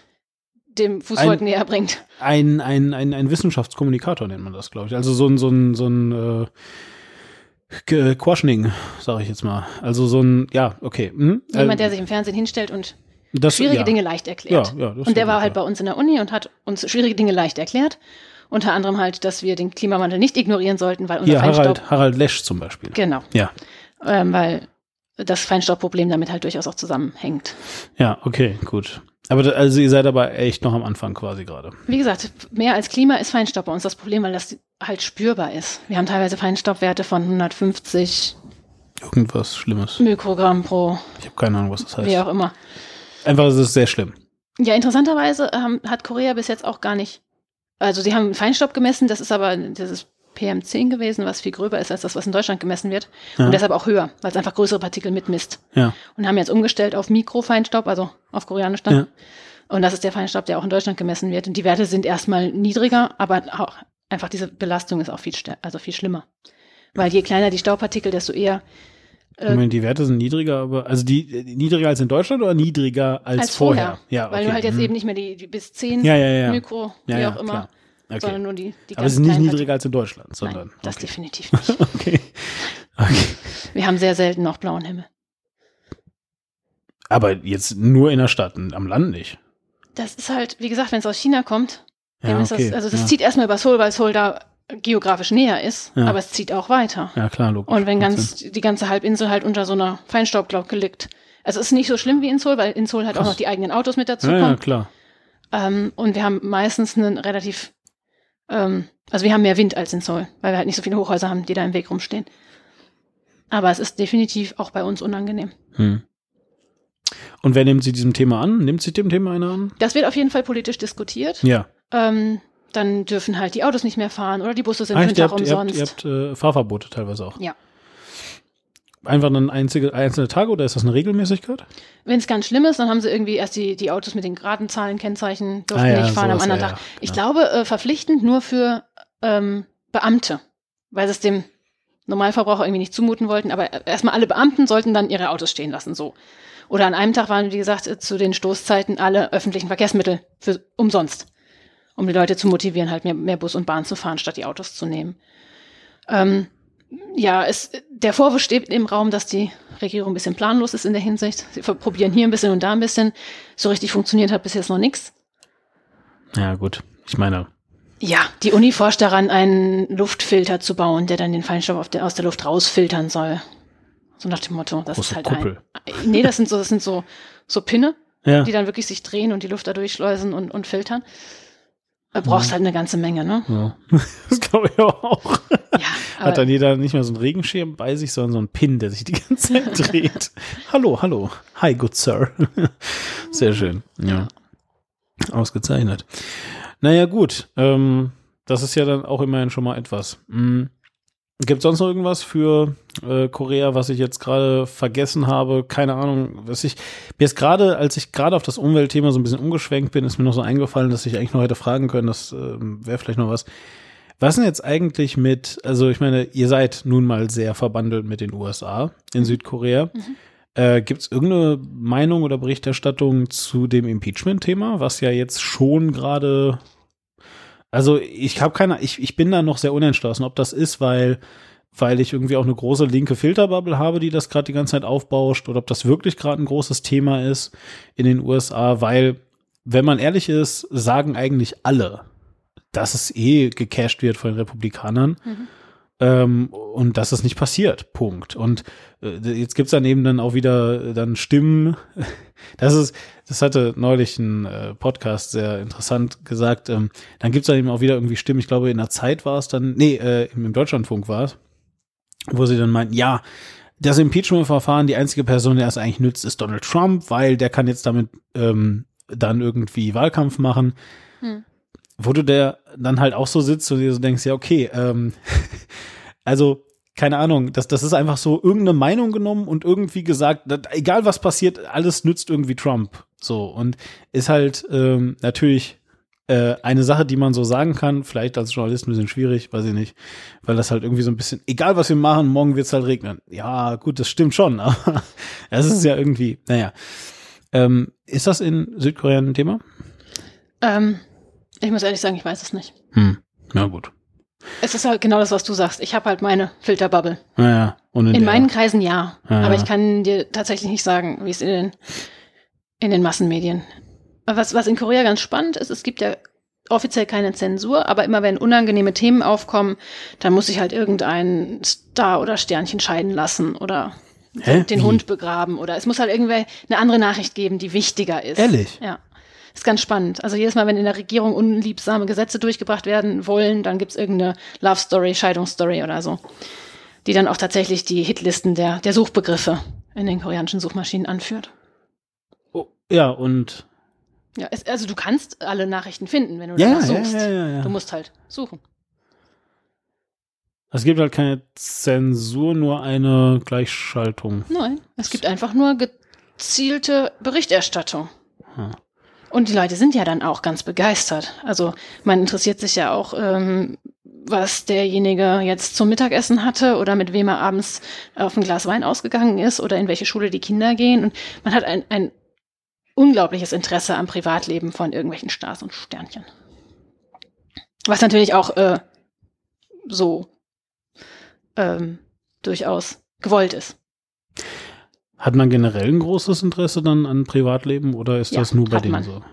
dem Fußvolk ein, näher bringt. Ein, ein, ein, ein Wissenschaftskommunikator nennt man das, glaube ich. Also so ein, so ein, so ein äh, Quaschning, sage ich jetzt mal. Also so ein, ja, okay. Hm? Jemand, der sich im Fernsehen hinstellt und das, schwierige ja. Dinge leicht erklärt. Ja, ja, und der war halt bei uns in der Uni und hat uns schwierige Dinge leicht erklärt. Unter anderem halt, dass wir den Klimawandel nicht ignorieren sollten, weil unser ja, Feinstaub... Harald, Harald Lesch zum Beispiel. Genau. Ja. Ähm, weil das Feinstaubproblem damit halt durchaus auch zusammenhängt. Ja, okay, gut. Aber also ihr seid aber echt noch am Anfang quasi gerade. Wie gesagt, mehr als Klima ist Feinstaub bei uns das Problem, weil das halt spürbar ist. Wir haben teilweise Feinstaubwerte von 150 irgendwas Schlimmes. Mikrogramm pro. Ich habe keine Ahnung, was das heißt. Wie auch immer. Einfach, es ist sehr schlimm. Ja, interessanterweise ähm, hat Korea bis jetzt auch gar nicht. Also sie haben Feinstaub gemessen, das ist aber das ist PM10 gewesen, was viel gröber ist als das, was in Deutschland gemessen wird. Ja. Und deshalb auch höher, weil es einfach größere Partikel mitmisst. Ja. Und haben jetzt umgestellt auf Mikrofeinstaub, also auf Koreanisch dann. Ja. Und das ist der Feinstaub, der auch in Deutschland gemessen wird. Und die Werte sind erstmal niedriger, aber auch einfach diese Belastung ist auch viel, also viel schlimmer. Weil je kleiner die Staubpartikel, desto eher äh, Moment, die Werte sind niedriger, aber also die, niedriger als in Deutschland oder niedriger als, als vorher? vorher? Ja, okay. Weil du halt jetzt hm. eben nicht mehr die, die bis 10 ja, ja, ja. Mikro, ja, wie auch immer, okay. sondern nur die, die Aber es ist nicht niedriger als in Deutschland, sondern. Nein, das okay. definitiv nicht. okay. okay. Wir haben sehr selten noch blauen Himmel. Aber jetzt nur in der Stadt, am Land nicht. Das ist halt, wie gesagt, wenn es aus China kommt, ja, okay. das, also das zieht erstmal über Seoul, weil Seoul da geografisch näher ist, ja. aber es zieht auch weiter. Ja, klar, logisch. Und wenn ganz die ganze Halbinsel halt unter so einer Feinstaubglocke liegt. Also es ist nicht so schlimm wie in Seoul, weil in Seoul halt Krass. auch noch die eigenen Autos mit dazu ja, kommen. Ja, klar. Ähm, und wir haben meistens einen relativ, ähm, also wir haben mehr Wind als in Seoul, weil wir halt nicht so viele Hochhäuser haben, die da im Weg rumstehen. Aber es ist definitiv auch bei uns unangenehm. Hm. Und wer nimmt sie diesem Thema an? Nimmt sich dem Thema einer an? Das wird auf jeden Fall politisch diskutiert. Ja. Ähm, dann dürfen halt die Autos nicht mehr fahren oder die Busse sind ah, Tag umsonst. Ihr habt, ihr habt äh, Fahrverbote teilweise auch. Ja. Einfach dann einzige, einzelne Tage oder ist das eine Regelmäßigkeit? Wenn es ganz schlimm ist, dann haben sie irgendwie erst die, die Autos mit den geraden Zahlen, Kennzeichen, durften ah, ja, nicht fahren am anderen ja, Tag. Ja, ich genau. glaube, äh, verpflichtend nur für ähm, Beamte, weil sie es dem Normalverbraucher irgendwie nicht zumuten wollten. Aber erstmal alle Beamten sollten dann ihre Autos stehen lassen, so. Oder an einem Tag waren, wie gesagt, zu den Stoßzeiten alle öffentlichen Verkehrsmittel für umsonst, um die Leute zu motivieren, halt mehr, mehr Bus und Bahn zu fahren, statt die Autos zu nehmen. Ähm, ja, es, der Vorwurf steht im Raum, dass die Regierung ein bisschen planlos ist in der Hinsicht. Sie probieren hier ein bisschen und da ein bisschen. So richtig funktioniert hat bis jetzt noch nichts. Ja, gut. Ich meine. Ja, die Uni forscht daran, einen Luftfilter zu bauen, der dann den Feinstaub der, aus der Luft rausfiltern soll. So nach dem Motto, das Große ist halt Kuppel. ein. Nee, das sind so, das sind so, so Pinne, ja. die dann wirklich sich drehen und die Luft da durchschleusen und, und filtern. Du brauchst ja. halt eine ganze Menge, ne? Ja. Das glaube ich auch. Ja, Hat dann jeder nicht mehr so einen Regenschirm bei sich, sondern so einen Pin, der sich die ganze Zeit dreht. hallo, hallo. Hi, good sir. Sehr schön. Ja. Ausgezeichnet. Naja, gut. Ähm, das ist ja dann auch immerhin schon mal etwas. Mhm. Gibt es sonst noch irgendwas für äh, Korea, was ich jetzt gerade vergessen habe? Keine Ahnung, was ich mir ist gerade, als ich gerade auf das Umweltthema so ein bisschen umgeschwenkt bin, ist mir noch so eingefallen, dass ich eigentlich noch hätte fragen können. Das äh, wäre vielleicht noch was. Was denn jetzt eigentlich mit, also ich meine, ihr seid nun mal sehr verbandelt mit den USA in. Südkorea. Mhm. Äh, Gibt es irgendeine Meinung oder Berichterstattung zu dem Impeachment-Thema, was ja jetzt schon gerade also ich habe keine, ich, ich bin da noch sehr unentschlossen, ob das ist, weil, weil ich irgendwie auch eine große linke Filterbubble habe, die das gerade die ganze Zeit aufbauscht, oder ob das wirklich gerade ein großes Thema ist in den USA, weil, wenn man ehrlich ist, sagen eigentlich alle, dass es eh gecasht wird von den Republikanern. Mhm. Ähm, und dass es nicht passiert. Punkt. Und äh, jetzt gibt's dann eben dann auch wieder äh, dann Stimmen. Das ist, das hatte neulich ein äh, Podcast sehr interessant gesagt. Ähm, dann gibt's dann eben auch wieder irgendwie Stimmen. Ich glaube, in der Zeit war es dann, nee, äh, im Deutschlandfunk war es, wo sie dann meinten, ja, das Impeachment-Verfahren, die einzige Person, der es eigentlich nützt, ist Donald Trump, weil der kann jetzt damit ähm, dann irgendwie Wahlkampf machen. Hm wo du der dann halt auch so sitzt und dir so denkst, ja, okay, ähm, also keine Ahnung, das, das ist einfach so irgendeine Meinung genommen und irgendwie gesagt, dass, egal was passiert, alles nützt irgendwie Trump. So, und ist halt ähm, natürlich äh, eine Sache, die man so sagen kann, vielleicht als Journalist ein bisschen schwierig, weiß ich nicht, weil das halt irgendwie so ein bisschen, egal was wir machen, morgen wird's halt regnen. Ja, gut, das stimmt schon, aber es ist ja irgendwie, naja. Ähm, ist das in Südkorea ein Thema? Ähm, ich muss ehrlich sagen, ich weiß es nicht. Hm, na gut. Es ist halt genau das, was du sagst. Ich habe halt meine Filterbubble. Ja, Und in, in meinen Kreisen ja. ja. Aber ich kann dir tatsächlich nicht sagen, wie es in den, in den Massenmedien. Was, was in Korea ganz spannend ist, es gibt ja offiziell keine Zensur, aber immer wenn unangenehme Themen aufkommen, dann muss sich halt irgendein Star oder Sternchen scheiden lassen oder Hä? den wie? Hund begraben oder es muss halt irgendwer eine andere Nachricht geben, die wichtiger ist. Ehrlich? Ja ist ganz spannend. Also jedes Mal, wenn in der Regierung unliebsame Gesetze durchgebracht werden wollen, dann gibt's irgendeine Love Story, Scheidungsstory oder so, die dann auch tatsächlich die Hitlisten der, der Suchbegriffe in den koreanischen Suchmaschinen anführt. Oh, ja, und ja, es, also du kannst alle Nachrichten finden, wenn du ja, danach suchst. Ja, ja, ja, Du musst halt suchen. Es gibt halt keine Zensur, nur eine Gleichschaltung. Nein, es gibt einfach nur gezielte Berichterstattung. Hm. Und die Leute sind ja dann auch ganz begeistert. Also man interessiert sich ja auch, ähm, was derjenige jetzt zum Mittagessen hatte oder mit wem er abends auf ein Glas Wein ausgegangen ist oder in welche Schule die Kinder gehen. Und man hat ein, ein unglaubliches Interesse am Privatleben von irgendwelchen Stars und Sternchen. Was natürlich auch äh, so ähm, durchaus gewollt ist. Hat man generell ein großes Interesse dann an Privatleben oder ist ja, das nur bei denen man. so?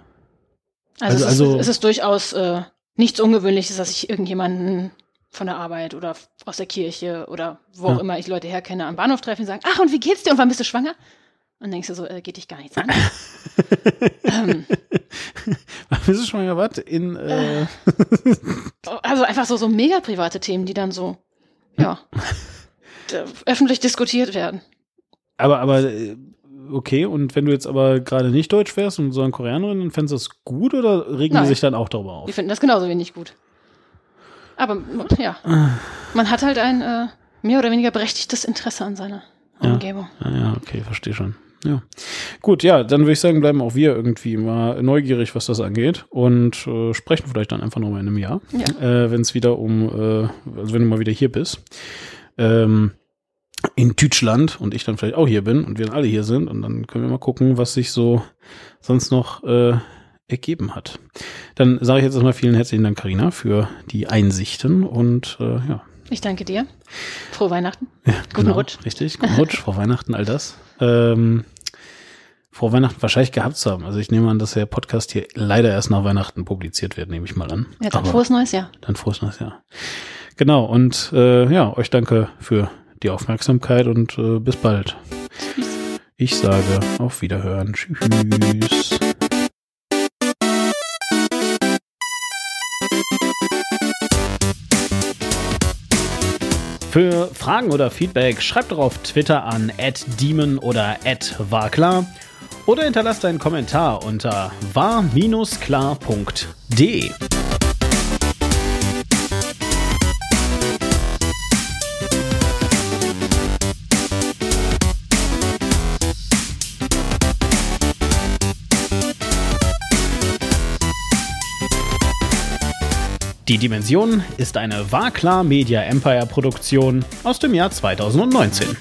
Also, also, es, ist, also es ist durchaus äh, nichts Ungewöhnliches, dass ich irgendjemanden von der Arbeit oder aus der Kirche oder wo ja. auch immer ich Leute herkenne am Bahnhof treffe und sagen, ach und wie geht's dir und wann bist du schwanger? Und denkst du so, äh, geht dich gar nichts an. ähm, wann bist du schwanger? Was? In, äh, also einfach so, so mega private Themen, die dann so, ja, öffentlich diskutiert werden aber, aber äh, okay, und wenn du jetzt aber gerade nicht Deutsch wärst und so ein Koreanerin, dann fändest du das gut oder regen Nein. die sich dann auch darüber auf? Die finden das genauso wenig gut. Aber ja, man hat halt ein äh, mehr oder weniger berechtigtes Interesse an seiner ja. Umgebung. Ja, ja, okay, verstehe schon. Ja. Gut, ja, dann würde ich sagen, bleiben auch wir irgendwie mal neugierig, was das angeht und äh, sprechen vielleicht dann einfach nochmal in einem Jahr, ja. äh, wenn es wieder um, äh, also wenn du mal wieder hier bist. Ähm, in Deutschland und ich dann vielleicht auch hier bin und wir alle hier sind und dann können wir mal gucken, was sich so sonst noch äh, ergeben hat. Dann sage ich jetzt erstmal vielen herzlichen Dank, Karina, für die Einsichten und äh, ja. Ich danke dir. Frohe Weihnachten. Ja, Guten genau, Rutsch. Richtig, guten Rutsch, frohe Weihnachten, all das. Ähm, vor Weihnachten wahrscheinlich gehabt zu haben. Also ich nehme an, dass der Podcast hier leider erst nach Weihnachten publiziert wird, nehme ich mal an. Ja, dann Aber frohes neues Jahr. Dann frohes neues Jahr. Genau, und äh, ja, euch danke für die Aufmerksamkeit und äh, bis bald. Ich sage auf Wiederhören. Tschüss. Für Fragen oder Feedback schreibt doch auf Twitter an @demon oder @warklar oder hinterlasst einen Kommentar unter war-klar.de. Die Dimension ist eine Warklar Media Empire Produktion aus dem Jahr 2019.